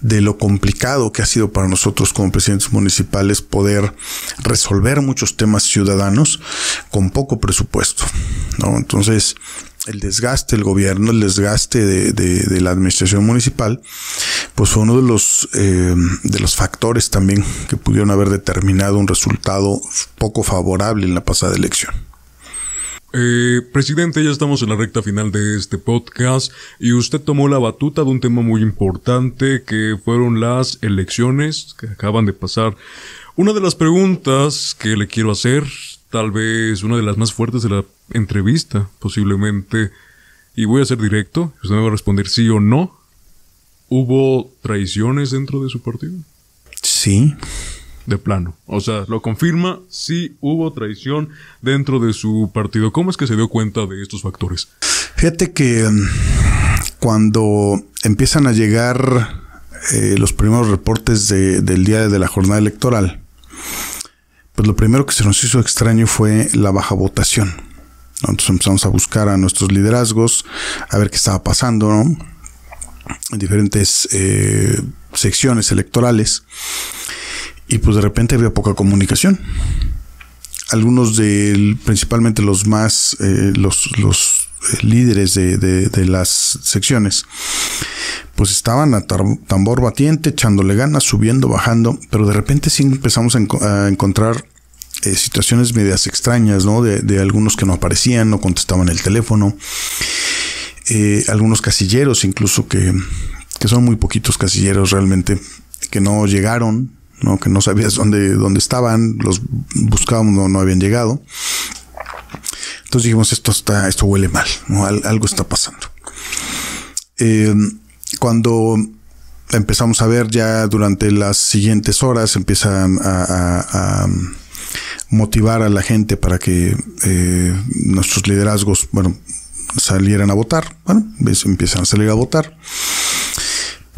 B: de lo complicado que ha sido para nosotros como presidentes municipales poder resolver muchos temas ciudadanos con poco presupuesto. ¿no? Entonces, el desgaste del gobierno, el desgaste de, la administración municipal, pues fue uno de los, eh, de los factores también que pudieron haber determinado un resultado poco favorable en la pasada elección.
A: Eh, presidente, ya estamos en la recta final de este podcast y usted tomó la batuta de un tema muy importante que fueron las elecciones que acaban de pasar. Una de las preguntas que le quiero hacer, tal vez una de las más fuertes de la entrevista, posiblemente, y voy a ser directo, usted me va a responder sí o no. ¿Hubo traiciones dentro de su partido?
B: Sí.
A: De plano. O sea, lo confirma, sí hubo traición dentro de su partido. ¿Cómo es que se dio cuenta de estos factores?
B: Fíjate que mm, cuando empiezan a llegar eh, los primeros reportes del día de la jornada electoral, pues lo primero que se nos hizo extraño fue la baja votación. Entonces empezamos a buscar a nuestros liderazgos, a ver qué estaba pasando. En diferentes eh, secciones electorales y pues de repente había poca comunicación. Algunos de, principalmente los más, eh, los, los eh, líderes de, de, las secciones, pues estaban a tambor batiente, echándole ganas, subiendo, bajando, pero de repente sí empezamos a, encontrar eh, situaciones medias extrañas, ¿no? De, de, algunos que no aparecían, no contestaban el teléfono, algunos casilleros incluso que, que son muy poquitos casilleros realmente, que no llegaron, ¿no? que no sabías dónde, dónde estaban, los buscábamos, no, no habían llegado. Entonces dijimos, esto está, esto huele mal, algo está pasando. Eh, cuando empezamos a ver ya durante las siguientes horas, empiezan a, motivar a la gente para que eh, nuestros liderazgos, bueno, salieran a votar. Bueno, empiezan a salir a votar.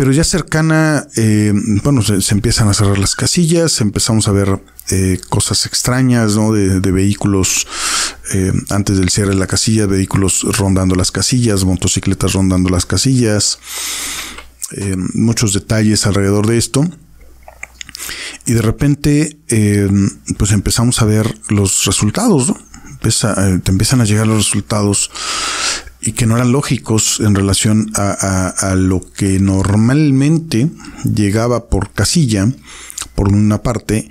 B: Pero ya cercana, eh, bueno, se, empiezan a cerrar las casillas, empezamos a ver eh, cosas extrañas, ¿no? De, vehículos eh, antes del cierre de la casilla, vehículos rondando las casillas, motocicletas rondando las casillas, muchos detalles alrededor de esto. Y de repente, pues empezamos a ver los resultados, ¿no? te empiezan a llegar los resultados y que no eran lógicos en relación a, lo que normalmente llegaba por casilla, por una parte,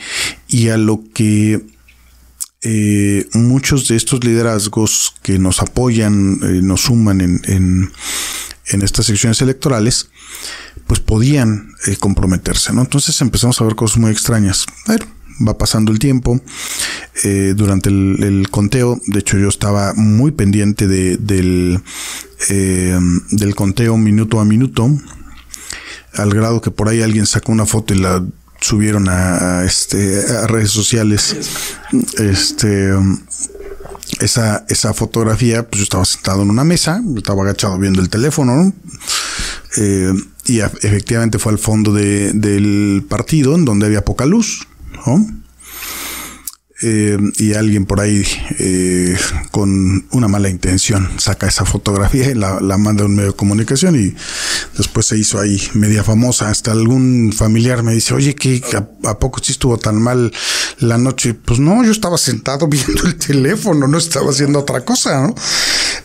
B: y a lo que eh, muchos de estos liderazgos que nos apoyan, eh, nos suman en, en, estas secciones electorales, pues podían eh, comprometerse, ¿no? Entonces empezamos a ver cosas muy extrañas. ver va pasando el tiempo. Eh, durante el, conteo, de hecho yo estaba muy pendiente de, del, eh, del conteo minuto a minuto, al grado que por ahí alguien sacó una foto y la subieron a, este, a redes sociales. Este esa, esa fotografía, pues yo estaba sentado en una mesa, estaba agachado viendo el teléfono, eh, y efectivamente fue al fondo de, del partido, en donde había poca luz. home. Eh, y alguien por ahí eh, con una mala intención saca esa fotografía y la, manda a un medio de comunicación y después se hizo ahí media famosa. Hasta algún familiar me dice, oye, que a, poco sí estuvo tan mal la noche? Pues no, yo estaba sentado viendo el teléfono, no estaba haciendo otra cosa, ¿no?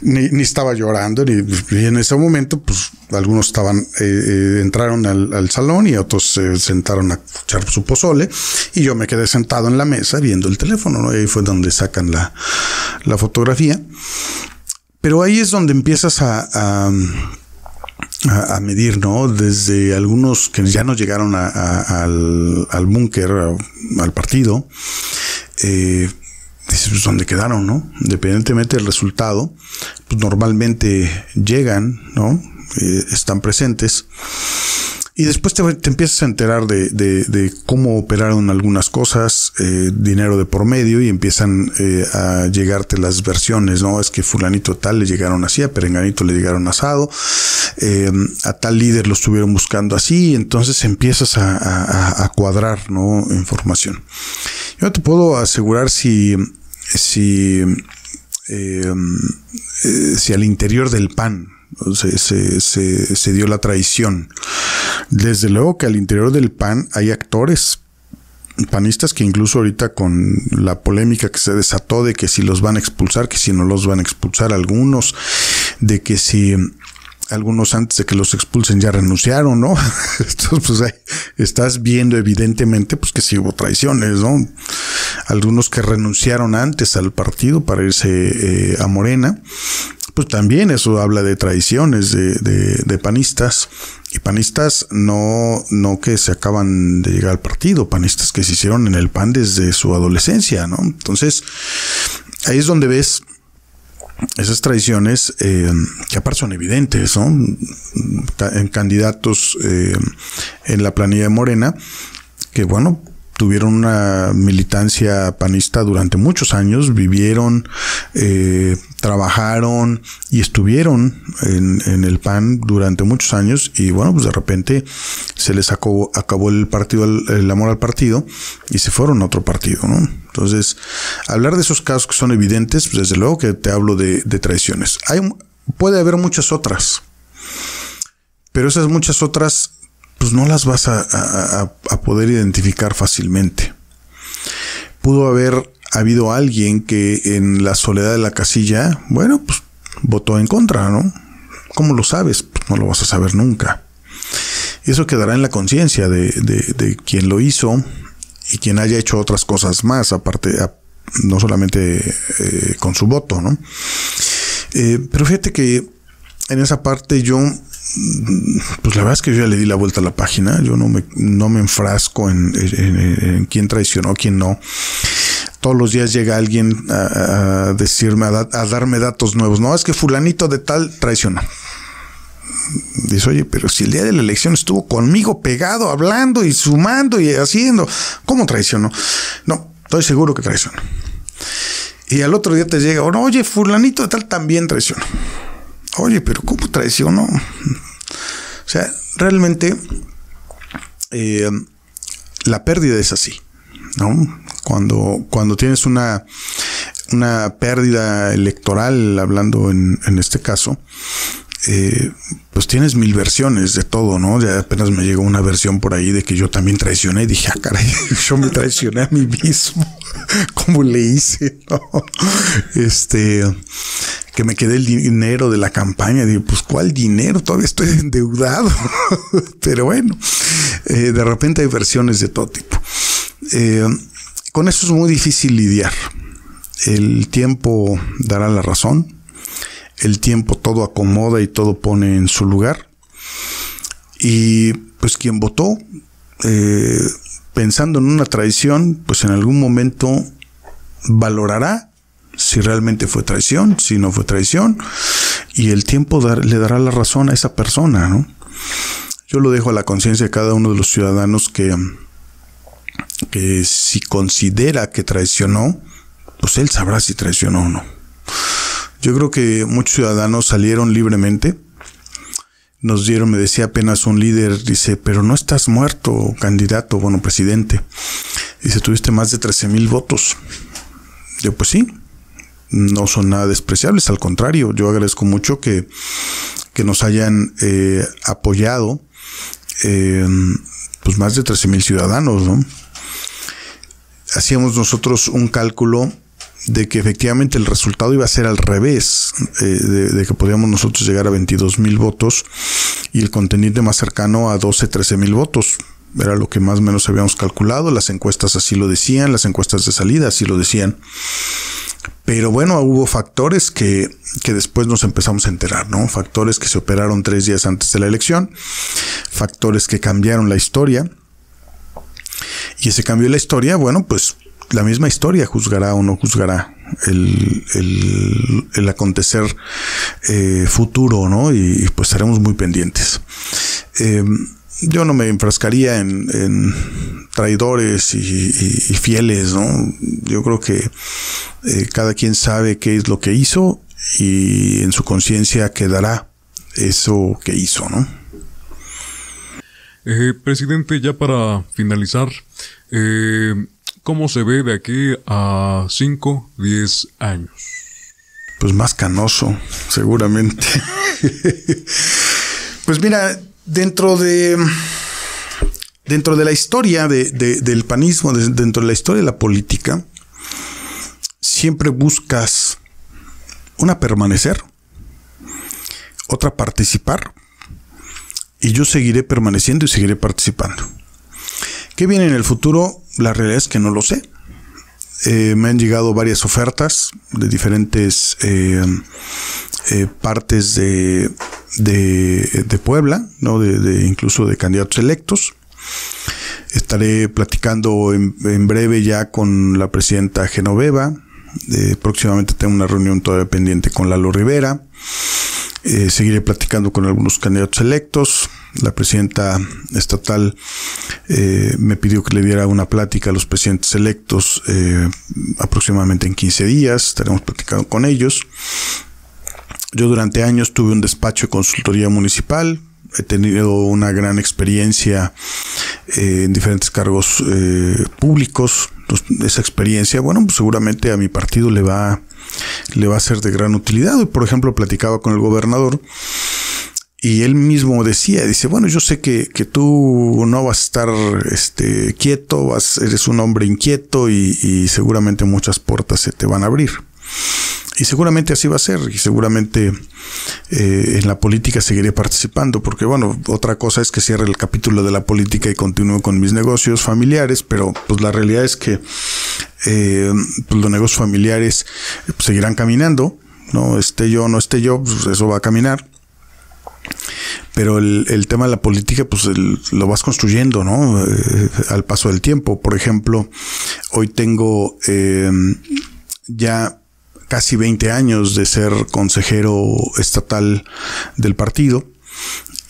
B: Ni, estaba llorando, ni, y en ese momento, pues algunos eh, entraron al, salón y otros se sentaron a echar su pozole y yo me quedé sentado en la mesa viendo el teléfono, ahí fue donde sacan la, fotografía. Pero ahí es donde empiezas a, a, medir, ¿no? Desde algunos que ya no llegaron al, al búnker, al partido, eh, dices, pues, ¿dónde quedaron, no? Independientemente del resultado, pues normalmente llegan, ¿no? Eh, están presentes. Y después te, empiezas a enterar de, cómo operaron algunas cosas, eh, dinero de por medio, y empiezan eh, a llegarte las versiones, ¿no? Es que fulanito tal le llegaron así, a perenganito le llegaron asado, a tal líder lo estuvieron buscando así, entonces empiezas a, cuadrar, ¿no? Información. Yo te puedo asegurar si, si, si al interior del PAN, se, se, dio la traición. Desde luego que al interior del PAN hay actores panistas que incluso ahorita con la polémica que se desató de que si los van a expulsar, que si no los van a expulsar algunos, de que si algunos antes de que los expulsen ya renunciaron, ¿no? Entonces, pues estás viendo evidentemente pues que si hubo traiciones, ¿no? Algunos que renunciaron antes al partido para irse eh, a Morena pues también eso habla de traiciones de, de, panistas. Y panistas no, no que se acaban de llegar al partido, panistas que se hicieron en el PAN desde su adolescencia, ¿no? Entonces, ahí es donde ves esas traiciones, eh, que aparte son evidentes, son en candidatos eh, en la planilla de Morena, que bueno, tuvieron una militancia panista durante muchos años, vivieron, eh, trabajaron y estuvieron en, el PAN durante muchos años y bueno, pues de repente se les acabó, acabó el partido, el, amor al partido y se fueron a otro partido, ¿no? Entonces, hablar de esos casos que son evidentes, pues desde luego que te hablo de, traiciones. Hay, puede haber muchas otras, pero esas muchas otras pues no las vas a, poder identificar fácilmente. Pudo haber habido alguien que en la soledad de la casilla, bueno, pues votó en contra, ¿no? ¿Cómo lo sabes? Pues no lo vas a saber nunca. Eso quedará en la conciencia de, quien lo hizo y quien haya hecho otras cosas más, aparte, no solamente eh, con su voto, ¿no? Eh, pero fíjate que en esa parte yo pues la verdad es que yo ya le di la vuelta a la página. Yo no me, no me enfrasco en, quién traicionó, quién no. Todos los días llega alguien a, decirme, a, darme datos nuevos. No, es que fulanito de tal traicionó. Dice, oye, pero si el día de la elección estuvo conmigo pegado, hablando y sumando y haciendo, ¿cómo traicionó? No, estoy seguro que traicionó. Y al otro día te llega, oye, fulanito de tal también traicionó. Oye, pero ¿cómo traicionó? O sea, realmente eh, la pérdida es así, ¿no? Cuando, cuando tienes una, una pérdida electoral, hablando en, en este caso, eh, pues tienes mil versiones de todo, ¿no? Ya apenas me llegó una versión por ahí de que yo también traicioné y dije, ah, caray, yo me traicioné a mí mismo. ¿Cómo le hice? Este, que me quedé el dinero de la campaña. Digo, pues, ¿cuál dinero? Todavía estoy endeudado. Pero bueno, eh, de repente hay versiones de todo tipo. Eh, con eso es muy difícil lidiar. El tiempo dará la razón el tiempo todo acomoda y todo pone en su lugar. Y pues quien votó, eh, pensando en una traición, pues en algún momento valorará si realmente fue traición, si no fue traición, y el tiempo le dará la razón a esa persona, ¿no? Yo lo dejo a la conciencia de cada uno de los ciudadanos que, que si considera que traicionó, pues él sabrá si traicionó o no. Yo creo que muchos ciudadanos salieron libremente. Nos dieron, me decía apenas un líder, dice, pero no estás muerto, candidato, bueno, presidente. Dice, tuviste más de 13 mil votos. Yo, pues sí, no son nada despreciables, al contrario, yo agradezco mucho que, nos hayan eh, apoyado eh, pues más de 13 mil ciudadanos, ¿no? Hacíamos nosotros un cálculo de que efectivamente el resultado iba a ser al revés, eh, de, que podíamos nosotros llegar a 22 mil votos y el contenido más cercano a 12, 13 mil votos. Era lo que más o menos habíamos calculado, las encuestas así lo decían, las encuestas de salida así lo decían. Pero bueno, hubo factores que, que después nos empezamos a enterar, ¿no? Factores que se operaron tres días antes de la elección, factores que cambiaron la historia. Y ese cambio de la historia, bueno, pues la misma historia juzgará o no juzgará el, el, acontecer eh, futuro, ¿no? Y, pues estaremos muy pendientes. Em, yo no me enfrascaría en, traidores y, fieles, ¿no? Yo creo que eh, cada quien sabe qué es lo que hizo y en su conciencia quedará eso que hizo, ¿no?
A: Eh, presidente, ya para finalizar, eh, ¿Cómo se ve de aquí a 5, 10 años?
B: Pues más canoso, seguramente. pues mira, dentro de dentro de la historia del panismo, dentro de la historia de la política, siempre buscas una permanecer, otra participar, y yo seguiré permaneciendo y seguiré participando. ¿Qué viene en el futuro? La realidad es que no lo sé. Eh, me han llegado varias ofertas de diferentes eh, eh, partes de, de, Puebla, ¿no? De, incluso de candidatos electos. Estaré platicando en, breve ya con la presidenta Genoveva, próximamente tengo una reunión todavía pendiente con Lalo Rivera. Seguiré platicando con algunos candidatos electos. La presidenta estatal eh, me pidió que le diera una plática a los presidentes electos eh, aproximadamente en 15 días. Estaremos platicando con ellos. Yo durante años tuve un despacho de consultoría municipal. He tenido una gran experiencia en diferentes cargos públicos. esa experiencia, bueno, pues seguramente a mi partido le va le va a ser de gran utilidad. Por ejemplo, platicaba con el gobernador y él mismo decía, dice, bueno, yo sé que, tú no vas a estar este, quieto, vas, eres un hombre inquieto y, seguramente muchas puertas se te van a abrir. Y seguramente así va a ser, y seguramente eh, en la política seguiré participando, porque bueno, otra cosa es que cierre el capítulo de la política y continúe con mis negocios familiares, pero pues la realidad es que eh, pues, los negocios familiares pues, seguirán caminando, no esté yo no esté yo, pues eso va a caminar. Pero el, tema de la política, pues lo vas construyendo, ¿no? Eh, al paso del tiempo. Por ejemplo, hoy tengo ya casi 20 años de ser consejero estatal del partido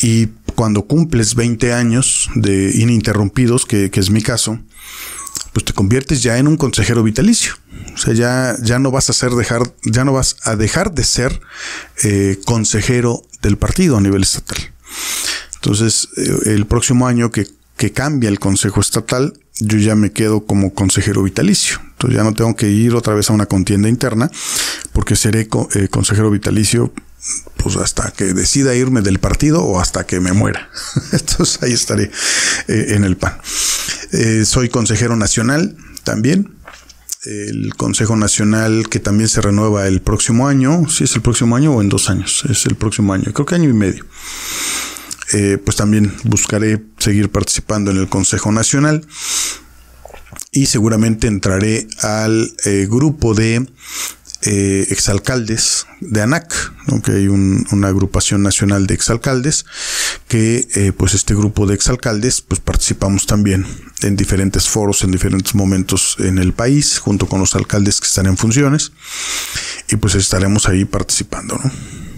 B: y cuando cumples 20 años de ininterrumpidos, que, es mi caso, pues te conviertes ya en un consejero vitalicio. O sea, ya, ya no vas a ser dejar, ya no vas a dejar de ser eh, consejero del partido a nivel estatal. Entonces, eh, el próximo año que, que cambia el consejo estatal, yo ya me quedo como consejero vitalicio. Ya no tengo que ir otra vez a una contienda interna porque seré eh, consejero vitalicio pues hasta que decida irme del partido o hasta que me muera. Entonces ahí estaré eh, en el PAN. Eh, soy consejero nacional también. El Consejo Nacional que también se renueva el próximo año. Si es el próximo año o en dos años. Es el próximo año. Creo que año y medio. pues también buscaré seguir participando en el Consejo Nacional y seguramente entraré al eh, grupo de eh, exalcaldes de ANAC, que hay una agrupación nacional de exalcaldes, que eh, pues este grupo de exalcaldes pues participamos también en diferentes foros, en diferentes momentos en el país, junto con los alcaldes que están en funciones, y pues estaremos ahí participando. ¿no?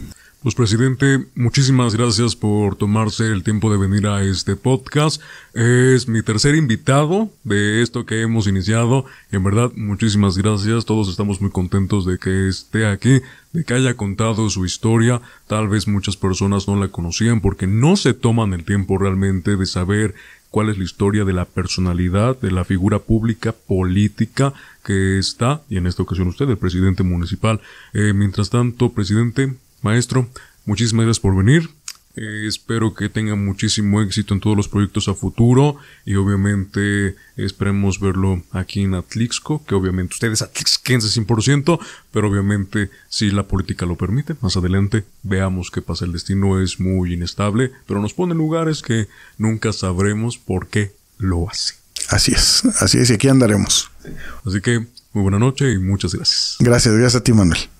A: Pues presidente, muchísimas gracias por tomarse el tiempo de venir a este podcast. Es mi tercer invitado de esto que hemos iniciado. En verdad, muchísimas gracias. Todos estamos muy contentos de que esté aquí, de que haya contado su historia. Tal vez muchas personas no la conocían porque no se toman el tiempo realmente de saber cuál es la historia de la personalidad, de la figura pública, política que está, y en esta ocasión usted, el presidente municipal. Eh, mientras tanto, presidente, Maestro, muchísimas gracias por venir. Eh, espero que tenga muchísimo éxito en todos los proyectos a futuro y obviamente esperemos verlo aquí en Atlixco, que obviamente ustedes atlixquense 100%, pero obviamente si la política lo permite, más adelante veamos qué pasa. El destino es muy inestable, pero nos pone en lugares que nunca sabremos por qué lo hace.
B: Así es, así es, y aquí andaremos.
A: Así que muy buena noche y muchas gracias.
B: Gracias, gracias a ti Manuel.